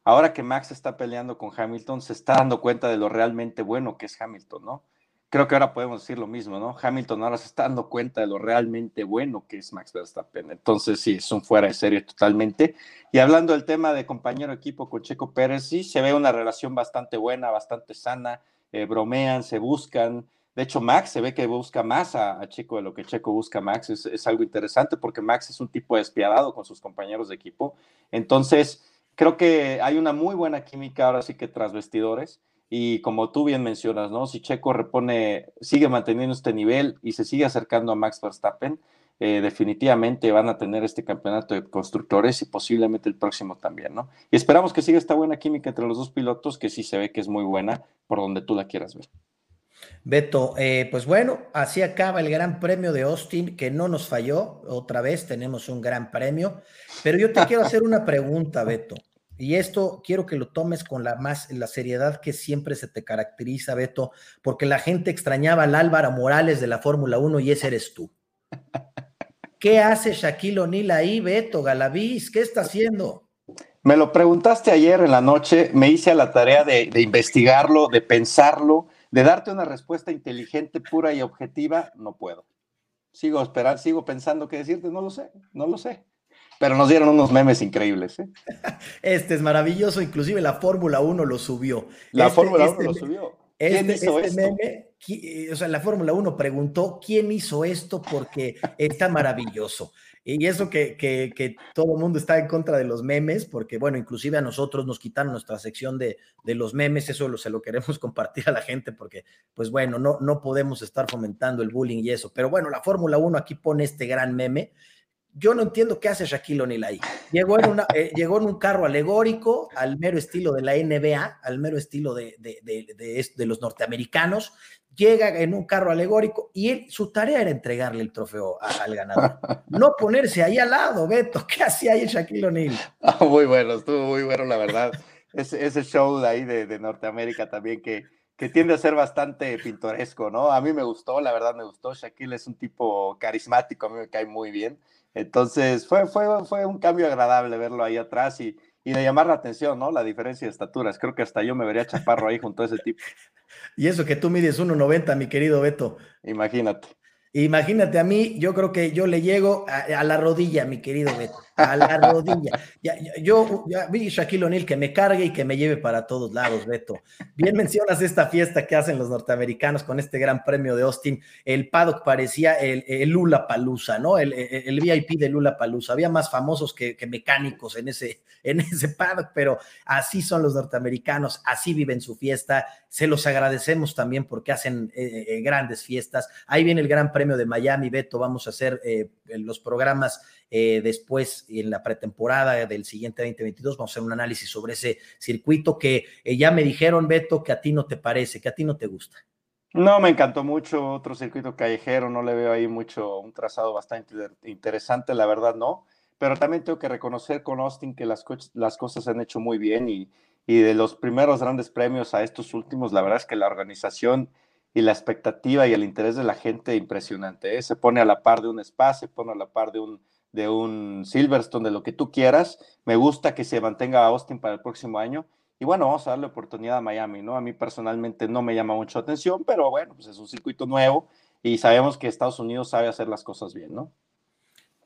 ahora que Max está peleando con Hamilton, se está dando cuenta de lo realmente bueno que es Hamilton, ¿no? Creo que ahora podemos decir lo mismo, ¿no? Hamilton ahora se está dando cuenta de lo realmente bueno que es Max Verstappen. Entonces, sí, es un fuera de serie totalmente. Y hablando del tema de compañero equipo con Checo Pérez, sí, se ve una relación bastante buena, bastante sana, eh, bromean, se buscan, de hecho, Max se ve que busca más a, Checo de lo que Checo busca a Max. Es, algo interesante porque Max es un tipo despiadado con sus compañeros de equipo. Entonces, creo que hay una muy buena química ahora sí que tras vestidores. Y como tú bien mencionas, ¿no? Si Checo repone, sigue manteniendo este nivel y se sigue acercando a Max Verstappen, eh, definitivamente van a tener este campeonato de constructores y posiblemente el próximo también, ¿no? Y esperamos que siga esta buena química entre los dos pilotos, que sí se ve que es muy buena por donde tú la quieras ver. Beto, eh, pues bueno, así acaba el Gran Premio de Austin, que no nos falló. Otra vez tenemos un gran premio. Pero yo te quiero hacer una pregunta, Beto. Y esto quiero que lo tomes con la más la seriedad que siempre se te caracteriza, Beto, porque la gente extrañaba al Álvaro Morales de la Fórmula 1 y ese eres tú. ¿Qué hace Shaquille O'Neal ahí, Beto Galaviz? ¿Qué está haciendo? Me lo preguntaste ayer en la noche, me hice a la tarea de investigarlo, de pensarlo de darte una respuesta inteligente, pura y objetiva, no puedo. Sigo esperando, sigo pensando qué decirte, no lo sé, no lo sé. Pero nos dieron unos memes increíbles. ¿eh? Este es maravilloso, inclusive la Fórmula 1 lo subió. La este, Fórmula 1 este lo subió. ¿Quién este, hizo esto? Meme, eh, o sea, la Fórmula 1 preguntó quién hizo esto porque está maravilloso. Y eso que, que, todo el mundo está en contra de los memes, porque bueno, inclusive a nosotros nos quitaron nuestra sección de, de los memes, eso lo, se lo queremos compartir a la gente, porque pues bueno, no, no podemos estar fomentando el bullying y eso. Pero bueno, la Fórmula 1 aquí pone este gran meme. Yo no entiendo qué hace Shaquille O'Neal ahí. Llegó en, una, eh, llegó en un carro alegórico, al mero estilo de la NBA, al mero estilo de, de, de, de los norteamericanos, llega en un carro alegórico y él, su tarea era entregarle el trofeo al ganador. No ponerse ahí al lado, Beto. ¿Qué hacía ahí Shaquille O'Neal? Ah, muy bueno, estuvo muy bueno, la verdad. ese, ese show de ahí de, Norteamérica también que, que tiende a ser bastante pintoresco, ¿no? A mí me gustó, la verdad me gustó. Shaquille es un tipo carismático, a mí me cae muy bien. Entonces fue, fue, fue un cambio agradable verlo ahí atrás y, y de llamar la atención, ¿no? La diferencia de estaturas. Creo que hasta yo me vería chaparro ahí junto a ese tipo. Y eso que tú mides 1,90, mi querido Beto. Imagínate. Imagínate a mí, yo creo que yo le llego a, la rodilla, mi querido Beto. A la rodilla. yo ya vi Shaquille O'Neal que me cargue y que me lleve para todos lados, Beto. Bien mencionas esta fiesta que hacen los norteamericanos con este gran premio de Austin. El paddock parecía el, el Lula Palusa, ¿no? El, el, VIP de Lula Palusa. Había más famosos que, mecánicos en ese, en ese paddock, pero así son los norteamericanos, así viven su fiesta. Se los agradecemos también porque hacen eh, eh, grandes fiestas. Ahí viene el Gran Premio de Miami, Beto. Vamos a hacer eh, los programas después en la pretemporada del siguiente 2022. Vamos a hacer un análisis sobre ese circuito que ya me dijeron, Beto, que a ti no te parece, que a ti no te gusta. No, me encantó mucho otro circuito callejero, no le veo ahí mucho, un trazado bastante interesante, la verdad no, pero también tengo que reconocer con Austin que las, las cosas se han hecho muy bien y, y de los primeros grandes premios a estos últimos, la verdad es que la organización y la expectativa y el interés de la gente impresionante. ¿eh? Se pone a la par de un Spa, se pone a la par de un, de un Silverstone, de lo que tú quieras. Me gusta que se mantenga Austin para el próximo año. Y bueno, vamos a darle oportunidad a Miami, ¿no? A mí personalmente no me llama mucho atención, pero bueno, pues es un circuito nuevo y sabemos que Estados Unidos sabe hacer las cosas bien, ¿no?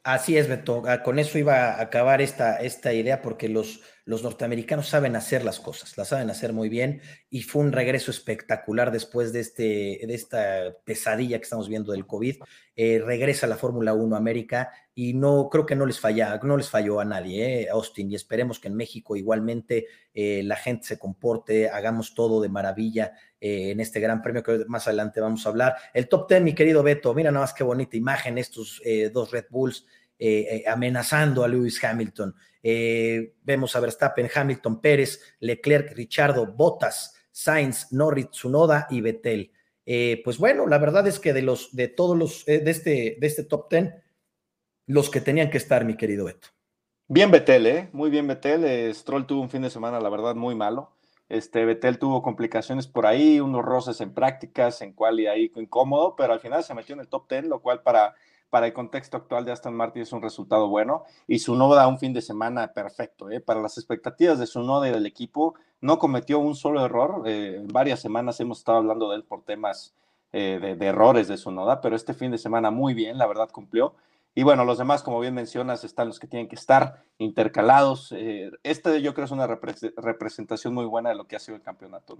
Así es, Beto. Ah, con eso iba a acabar esta, esta idea porque los, los norteamericanos saben hacer las cosas, las saben hacer muy bien y fue un regreso espectacular después de, este, de esta pesadilla que estamos viendo del COVID. Eh, regresa la Fórmula 1 América y no creo que no les falla, no les falló a nadie, eh, Austin, y esperemos que en México igualmente eh, la gente se comporte, hagamos todo de maravilla en este gran premio que más adelante vamos a hablar. El top 10, mi querido Beto, mira nada más qué bonita imagen estos dos Red Bulls amenazando a Lewis Hamilton. vemos a Verstappen, Hamilton, Pérez, Leclerc, Richardo, Bottas, Sainz, Norris, Tsunoda y Vettel. Eh, pues bueno, la verdad es que de los, de todos los, eh, de este, de este top ten, los que tenían que estar, mi querido Beto. Bien Betel, ¿eh? Muy bien Betel. Eh, Stroll tuvo un fin de semana, la verdad, muy malo. Este, Betel tuvo complicaciones por ahí, unos roces en prácticas, en cual y ahí incómodo, pero al final se metió en el top ten, lo cual para para el contexto actual de Aston Martin es un resultado bueno y su da un fin de semana perfecto. ¿eh? Para las expectativas de su y del equipo, no cometió un solo error. Eh, varias semanas hemos estado hablando de él por temas eh, de, errores de su pero este fin de semana muy bien, la verdad cumplió. Y bueno, los demás, como bien mencionas, están los que tienen que estar intercalados. Eh, este yo creo es una representación muy buena de lo que ha sido el campeonato.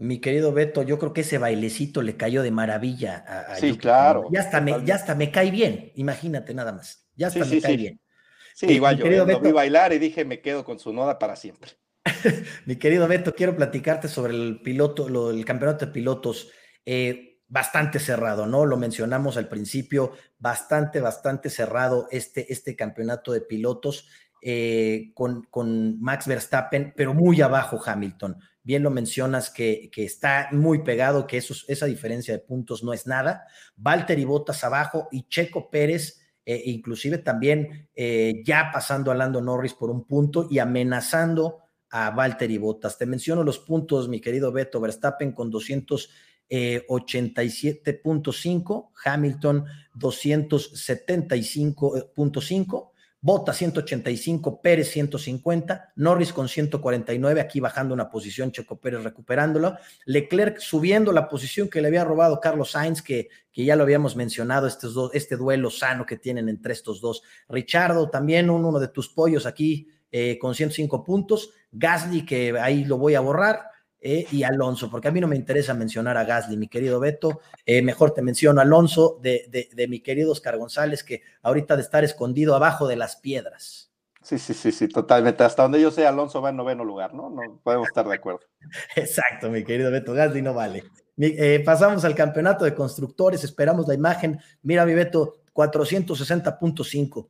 Mi querido Beto, yo creo que ese bailecito le cayó de maravilla a, Sí, claro. Ya hasta, me, ya hasta me cae bien, imagínate nada más. Ya hasta me cae bien. Sí, igual yo eh, vi bailar y dije, me quedo con su noda para siempre. mi querido Beto, quiero platicarte sobre el piloto, lo, el campeonato de pilotos. Eh, bastante cerrado, ¿no? Lo mencionamos al principio, bastante, bastante cerrado este, este campeonato de pilotos eh, con, con Max Verstappen, pero muy abajo Hamilton bien lo mencionas, que, está muy pegado, que eso, esa diferencia de puntos no es nada. Valtteri Bottas abajo y Checo Pérez, eh, inclusive también eh, ya pasando a Lando Norris por un punto y amenazando a Valtteri Bottas. Te menciono los puntos, mi querido Beto Verstappen con 287.5, eh, Hamilton 275.5, Bota 185, Pérez 150, Norris con 149, aquí bajando una posición, Checo Pérez recuperándolo, Leclerc subiendo la posición que le había robado Carlos Sainz, que, que ya lo habíamos mencionado, estos dos, este duelo sano que tienen entre estos dos. Richardo, también uno de tus pollos aquí eh, con 105 puntos, Gasly, que ahí lo voy a borrar, eh, y Alonso, porque a mí no me interesa mencionar a Gasly, mi querido Beto, eh, mejor te menciono Alonso de, de, mi querido Oscar González, que ahorita de estar escondido abajo de las piedras. Sí, sí, sí, sí, totalmente. Hasta donde yo sé, Alonso va en noveno lugar, ¿no? No podemos estar de acuerdo. Exacto, mi querido Beto, Gasly no vale. Eh, pasamos al campeonato de constructores, esperamos la imagen. Mira, mi Beto, 460.5.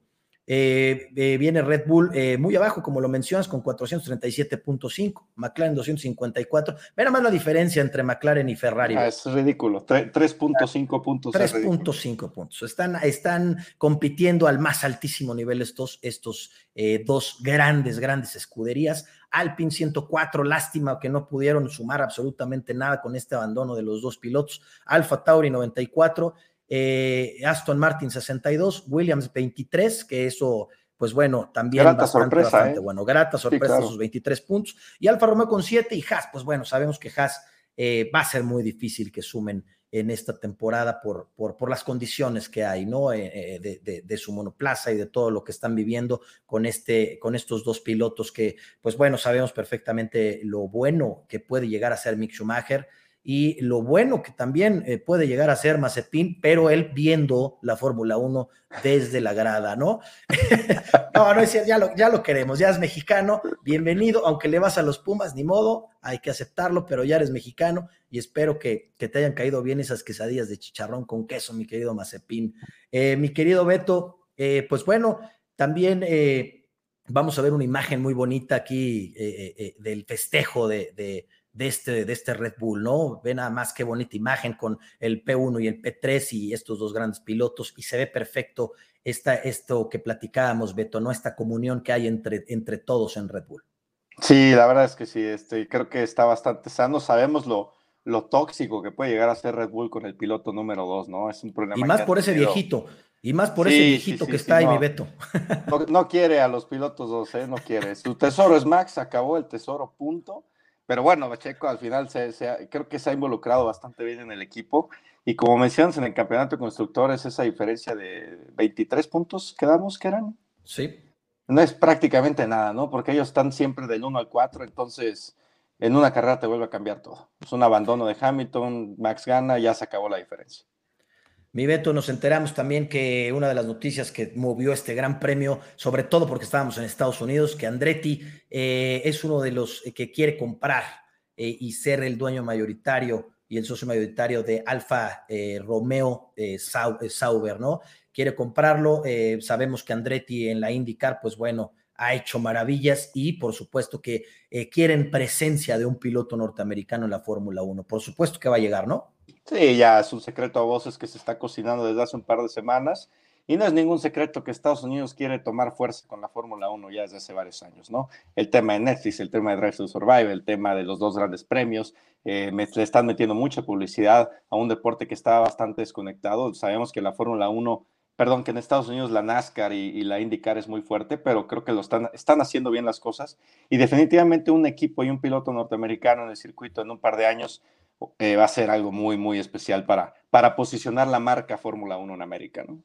Eh, eh, viene Red Bull eh, muy abajo, como lo mencionas, con 437.5, McLaren 254. Mira más la diferencia entre McLaren y Ferrari. Ah, es ridículo, 3.5 puntos. 3.5 puntos. Están, están compitiendo al más altísimo nivel estos, estos dos grandes, grandes escuderías. Alpine 104, lástima que no pudieron sumar absolutamente nada con este abandono de los dos pilotos. Alfa Tauri 94 eh, Aston Martin 62, Williams 23, que eso, pues bueno, también grata sorpresa, ¿eh? bueno, grata sorpresa sus 23 puntos, y Alfa Romeo con 7 y Haas, pues bueno, sabemos que Haas eh, va a ser muy difícil que sumen en esta temporada por, por, por las condiciones que hay, ¿no? Eh, eh, de, su monoplaza y de todo lo que están viviendo con, este, con estos dos pilotos que, pues bueno, sabemos perfectamente lo bueno que puede llegar a ser Mick Schumacher y lo bueno que también eh, puede llegar a ser Mazepin, pero él viendo la Fórmula 1 desde la grada, ¿no? no, no es ya lo, ya lo queremos, ya es mexicano, bienvenido, aunque le vas a los Pumas, ni modo, hay que aceptarlo, pero ya eres mexicano y espero que, te hayan caído bien esas quesadillas de chicharrón con queso, mi querido Mazepin. Eh, mi querido Beto, eh, pues bueno, también vamos a ver una imagen muy bonita aquí del festejo de este, de este Red Bull, ¿no? Ve nada más qué bonita imagen con el P1 y el P3 y estos dos grandes pilotos y se ve perfecto esta, esto que platicábamos, Beto, ¿no? Esta comunión que hay entre, entre todos en Red Bull. Sí, la verdad es que sí, este, creo que está bastante sano. Sabemos lo, lo tóxico que puede llegar a ser Red Bull con el piloto número dos, ¿no? Es un problema. Y más por ese viejito, y más por ese viejito que está ahí, mi Beto. No, quiere a los pilotos dos, ¿eh? No quiere. Su tesoro es Max, acabó el tesoro, punto. Pero bueno, Checo al final se, creo que se ha involucrado bastante bien en el equipo. Y como mencionas en el campeonato de constructores, esa diferencia de 23 puntos quedamos que eran. Sí. No es prácticamente nada, ¿no? Porque ellos están siempre del 1 al 4, entonces en una carrera te vuelve a cambiar todo. Es un abandono de Hamilton, Max gana, ya se acabó la diferencia. Mi Beto, nos enteramos también que una de las noticias que movió este gran premio, sobre todo porque estábamos en Estados Unidos, que Andretti eh, es uno de los que quiere comprar eh, y ser el dueño mayoritario y el socio mayoritario de Alfa eh, Romeo Sauber, ¿no? Quiere comprarlo. sabemos que Andretti en la IndyCar, pues bueno, ha hecho maravillas y por supuesto que quieren presencia de un piloto norteamericano en la Fórmula 1. Por supuesto que va a llegar, ¿no? Sí, ya es un secreto a voces que se está cocinando desde hace un par de semanas. Y no es ningún secreto que Estados Unidos quiere tomar fuerza con la Fórmula 1 ya desde hace varios años, ¿no? El tema de Netflix, el tema de Drive to Survive, el tema de los dos grandes premios, eh, le están metiendo mucha publicidad a un deporte que está bastante desconectado. Sabemos que la Fórmula 1, perdón, que en Estados Unidos la NASCAR y, la IndyCar es muy fuerte, pero creo que lo están, están haciendo bien las cosas. Y definitivamente un equipo y un piloto norteamericano en el circuito en un par de años eh, va a ser algo muy, muy especial para, para posicionar la marca Fórmula 1 en América, ¿no?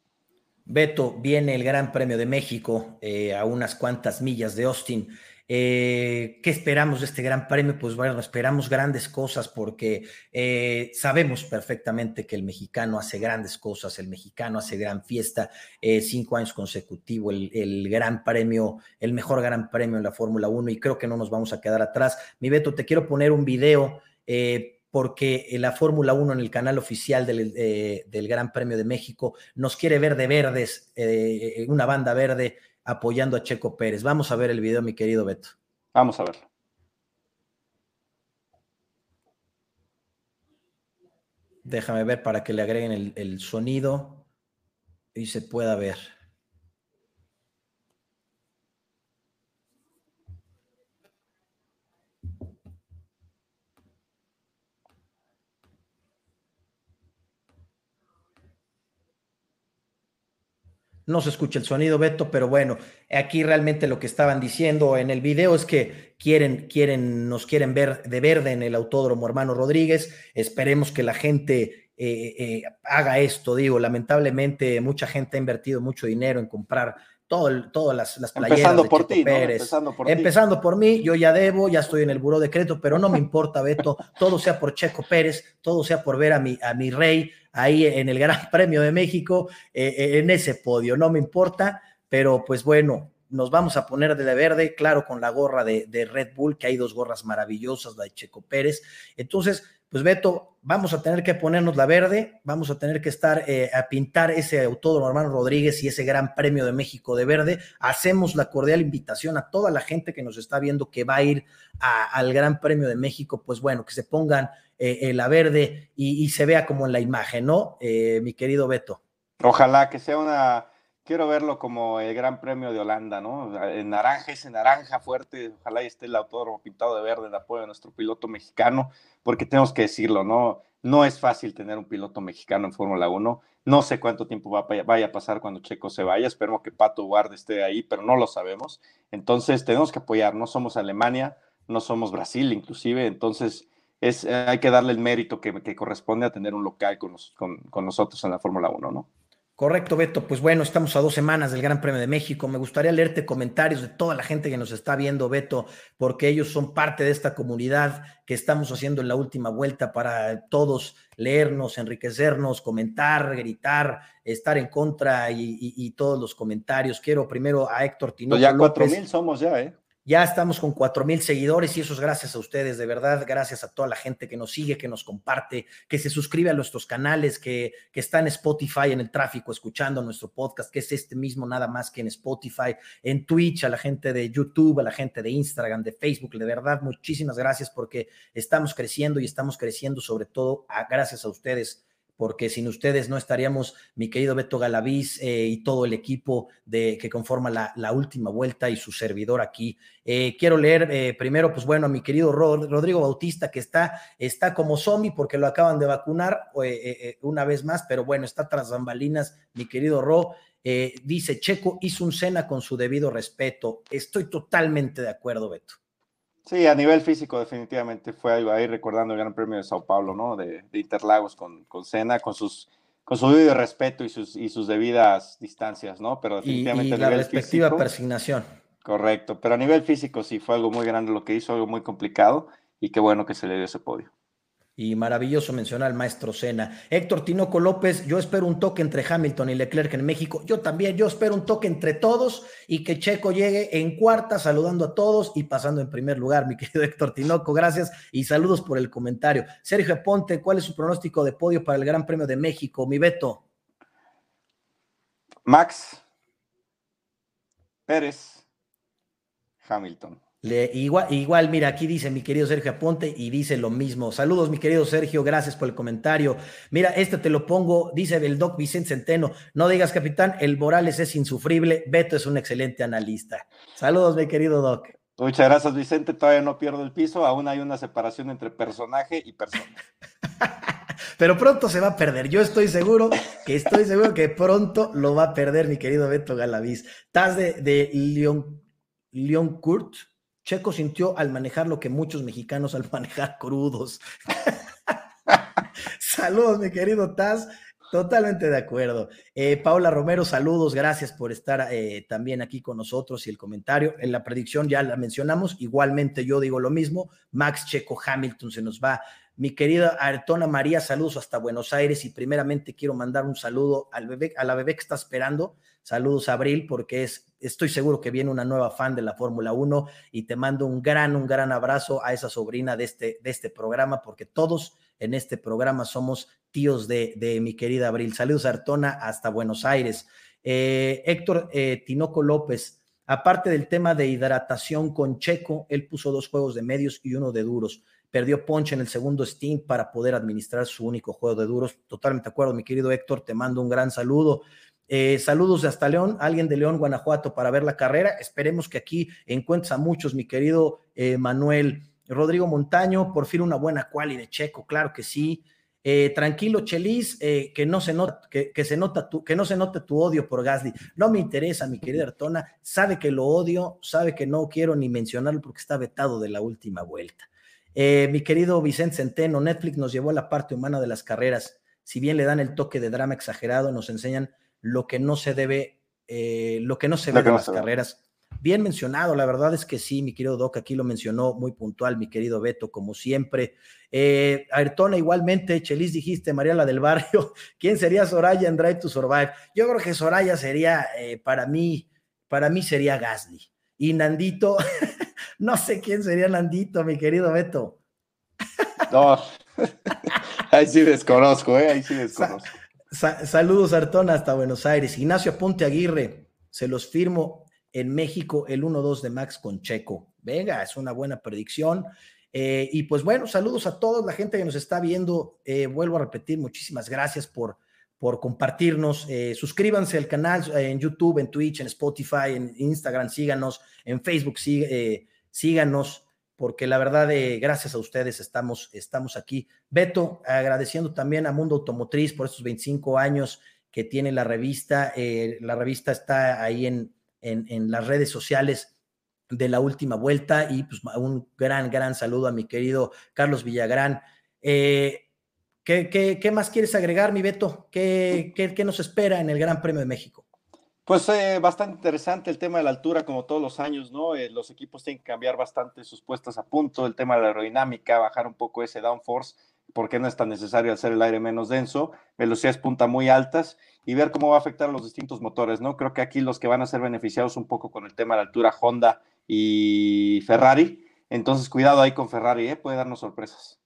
Beto, viene el Gran Premio de México eh, a unas cuantas millas de Austin. Eh, ¿Qué esperamos de este Gran Premio? Pues bueno, esperamos grandes cosas porque sabemos perfectamente que el mexicano hace grandes cosas, el mexicano hace gran fiesta, cinco años consecutivos, el, el, Gran Premio, el mejor Gran Premio en la Fórmula 1 y creo que no nos vamos a quedar atrás. Mi Beto, te quiero poner un video porque la Fórmula 1 en el canal oficial eh, del, Gran Premio de México nos quiere ver de verdes, eh, una banda verde apoyando a Checo Pérez. Vamos a ver el video, mi querido Beto. Vamos a verlo. Déjame ver para que le agreguen el sonido y se pueda ver. No se escucha el sonido, Beto, pero bueno, aquí realmente lo que estaban diciendo en el video es que quieren, quieren, nos quieren ver de verde en el Autódromo Hermano Rodríguez. Esperemos que la gente eh, eh, haga esto. Digo, lamentablemente mucha gente ha invertido mucho dinero en comprar todo todas las, las playeras empezando por ti, Empezando por empezando por mí, yo ya debo, ya estoy en el buró decreto, pero no me importa, Beto, todo sea por Checo Pérez, todo sea por ver a mi, a mi rey ahí en el Gran Premio de México, eh, eh, en ese podio, no me importa, pero pues bueno, nos vamos a poner de verde, claro, con la gorra de, de Red Bull, que hay dos gorras maravillosas, la de Checo Pérez. Entonces, pues Beto, vamos a tener que ponernos la verde, vamos a tener que estar eh, a pintar ese autódromo hermano Rodríguez y ese Gran Premio de México de verde. Hacemos la cordial invitación a toda la gente que nos está viendo que va a ir al Gran Premio de México, pues bueno, que se pongan eh, la verde y, se vea como en la imagen, ¿no? Eh, mi querido Beto. Ojalá que sea una quiero verlo como el Gran Premio de Holanda, ¿no? En naranja, ese naranja fuerte, ojalá y esté el autódromo pintado de verde en apoyo de nuestro piloto mexicano, porque tenemos que decirlo, ¿no? No es fácil tener un piloto mexicano en Fórmula 1. No sé cuánto tiempo va, vaya a pasar cuando Checo se vaya. Esperemos que Pato Guarde esté ahí, pero no lo sabemos. Entonces tenemos que apoyar. No somos Alemania, no somos Brasil inclusive. Entonces es, hay que darle el mérito que, corresponde a tener un local con, con, con nosotros en la Fórmula 1, ¿no? Correcto, Beto. Pues bueno, estamos a dos semanas del Gran Premio de México. Me gustaría leerte comentarios de toda la gente que nos está viendo, Beto, porque ellos son parte de esta comunidad que estamos haciendo en la última vuelta para todos leernos, enriquecernos, comentar, gritar, estar en contra y, todos los comentarios. Quiero primero a Héctor Tinoco. ya cuatro mil somos ya, ¿eh? Ya estamos con cuatro mil seguidores y eso es gracias a ustedes, de verdad, gracias a toda la gente que nos sigue, que nos comparte, que se suscribe a nuestros canales, que, que está en Spotify en el tráfico escuchando nuestro podcast, que es este mismo nada más que en Spotify, en Twitch, a la gente de YouTube, a la gente de Instagram, de Facebook, de verdad, muchísimas gracias porque estamos creciendo y estamos creciendo sobre todo gracias a ustedes porque sin ustedes no estaríamos, mi querido Beto Galaviz eh, y todo el equipo de, que conforma la, última vuelta y su servidor aquí. Eh, quiero leer eh, primero, pues bueno, a mi querido Rodrigo Bautista, que está, está como zombie porque lo acaban de vacunar una vez más, pero bueno, está tras bambalinas, mi querido Ro. dice, Checo hizo un cena con su debido respeto. Estoy totalmente de acuerdo, Beto. Sí, a nivel físico definitivamente fue algo ahí recordando el Gran Premio de Sao Paulo, ¿no? De, Interlagos con, con Senna, con sus con su debido respeto y sus, y sus debidas distancias, ¿no? Pero definitivamente y, la respectiva persignación. Correcto, pero a nivel físico sí fue algo muy grande lo que hizo, algo muy complicado y qué bueno que se le dio ese podio. Y maravilloso mencionar al maestro Sena. Héctor Tinoco López, yo espero un toque entre Hamilton y Leclerc en México. Yo también, yo espero un toque entre todos y que Checo llegue en cuarta, saludando a todos y pasando en primer lugar, mi querido Héctor Tinoco. Gracias y saludos por el comentario. Sergio Ponte, ¿cuál es su pronóstico de podio para el Gran Premio de México? Mi Beto. Max Pérez Hamilton igual, igual, mira, aquí dice mi querido Sergio Aponte y dice lo mismo. Saludos, mi querido Sergio, gracias por el comentario. Mira, este te lo pongo, dice el doc Vicente Centeno. No digas, capitán, el Morales es insufrible. Beto es un excelente analista. Saludos, mi querido doc. Muchas gracias, Vicente. Todavía no pierdo el piso. Aún hay una separación entre personaje y persona. Pero pronto se va a perder. Yo estoy seguro que estoy seguro que pronto lo va a perder, mi querido Beto Galaviz. Taz de, de Leon, Leon Kurt. Checo sintió al manejar lo que muchos mexicanos al manejar crudos. saludos, mi querido Taz. Totalmente de acuerdo. Eh, Paula Romero, saludos, gracias por estar eh, también aquí con nosotros y el comentario. En la predicción ya la mencionamos, igualmente yo digo lo mismo, Max Checo Hamilton se nos va. Mi querida Artona María, saludos hasta Buenos Aires y primeramente quiero mandar un saludo al bebé, a la bebé que está esperando. Saludos, Abril, porque es estoy seguro que viene una nueva fan de la Fórmula 1 y te mando un gran, un gran abrazo a esa sobrina de este, de este programa, porque todos en este programa somos tíos de, de mi querida Abril. Saludos, Artona, hasta Buenos Aires. Eh, Héctor eh, Tinoco López, aparte del tema de hidratación con Checo, él puso dos juegos de medios y uno de duros. Perdió Ponche en el segundo Steam para poder administrar su único juego de duros. Totalmente de acuerdo, mi querido Héctor, te mando un gran saludo. Eh, saludos de hasta León, alguien de León, Guanajuato, para ver la carrera. Esperemos que aquí encuentres a muchos, mi querido eh, Manuel. Rodrigo Montaño, por fin una buena quali de Checo, claro que sí. Eh, tranquilo, Chelis, que no se nota, que, se nota tu, que no se note tu odio por Gasly. No me interesa, mi querida Artona, sabe que lo odio, sabe que no quiero ni mencionarlo porque está vetado de la última vuelta. Mi querido Vicente Centeno, Netflix nos llevó a la parte humana de las carreras. Si bien le dan el toque de drama exagerado, nos enseñan lo que no se debe, eh, lo que no se ve en las carreras. Bien mencionado, la verdad es que sí, mi querido Doc, aquí lo mencionó muy puntual, mi querido Beto, como siempre. Eh, Ayrtona, igualmente, Chelis dijiste, Mariela del Barrio, ¿quién sería Soraya en Drive to Survive? Yo creo que Soraya sería, eh, para mí, para mí sería Gasly. Y Nandito, no sé quién sería Nandito, mi querido Beto. No, ahí sí desconozco, ¿eh? ahí sí desconozco saludos, Artona, hasta Buenos Aires. Ignacio Ponte Aguirre, se los firmo en México el 1-2 de Max con Checo. Venga, es una buena predicción. Eh, y pues bueno, saludos a toda la gente que nos está viendo. Eh, vuelvo a repetir, muchísimas gracias por, por compartirnos. Eh, suscríbanse al canal en YouTube, en Twitch, en Spotify, en Instagram, síganos, en Facebook, síganos porque la verdad, eh, gracias a ustedes estamos, estamos aquí. Beto, agradeciendo también a Mundo Automotriz por estos 25 años que tiene la revista. Eh, la revista está ahí en, en, las redes sociales. de la última vuelta y pues un gran, gran saludo a mi querido Carlos Villagrán. Eh, ¿qué, más quieres agregar, mi Beto? ¿Qué, qué, nos espera en el Gran Premio de México? Pues eh, bastante interesante el tema de la altura, como todos los años, ¿no? Eh, los equipos tienen que cambiar bastante sus puestas a punto, el tema de la aerodinámica, bajar un poco ese downforce, porque no es tan necesario hacer el aire menos denso, velocidades punta muy altas y ver cómo va a afectar a los distintos motores, ¿no? Creo que aquí los que van a ser beneficiados un poco con el tema de la altura Honda y Ferrari. Entonces, cuidado ahí con Ferrari, ¿eh? puede darnos sorpresas.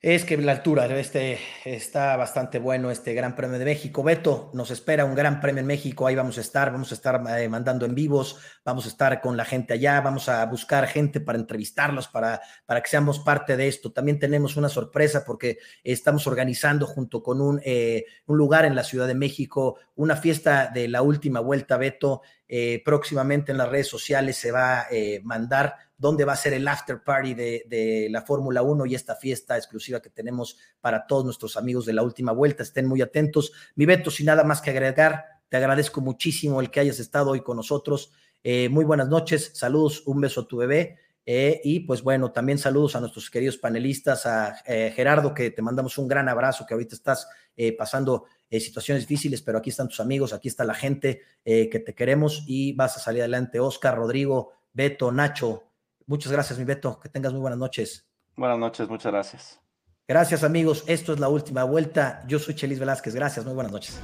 Es que la altura, este, está bastante bueno este Gran Premio de México. Beto, nos espera un Gran Premio en México, ahí vamos a estar, vamos a estar eh, mandando en vivos, vamos a estar con la gente allá, vamos a buscar gente para entrevistarlos, para, para que seamos parte de esto. También tenemos una sorpresa porque estamos organizando junto con un, eh, un lugar en la Ciudad de México una fiesta de la última vuelta, Beto. Eh, próximamente en las redes sociales se va a mandar dónde va a ser el after party de, la Fórmula 1 y esta fiesta exclusiva que tenemos para todos nuestros amigos de la última vuelta. Estén muy atentos. Mi Beto, sin nada más que agregar, te agradezco muchísimo el que hayas estado hoy con nosotros. Eh, muy buenas noches, saludos, un beso a tu bebé. Eh, y pues bueno, también saludos a nuestros queridos panelistas, a eh, Gerardo, que te mandamos un gran abrazo, que ahorita estás pasando situaciones difíciles, pero aquí están tus amigos, aquí está la gente que te queremos y vas a salir adelante. Oscar, Rodrigo, Beto, Nacho, Muchas gracias, mi Beto. Que tengas muy buenas noches. Buenas noches, muchas gracias. Gracias, amigos. Esto es la última vuelta. Yo soy Chelis Velázquez. Gracias, muy buenas noches.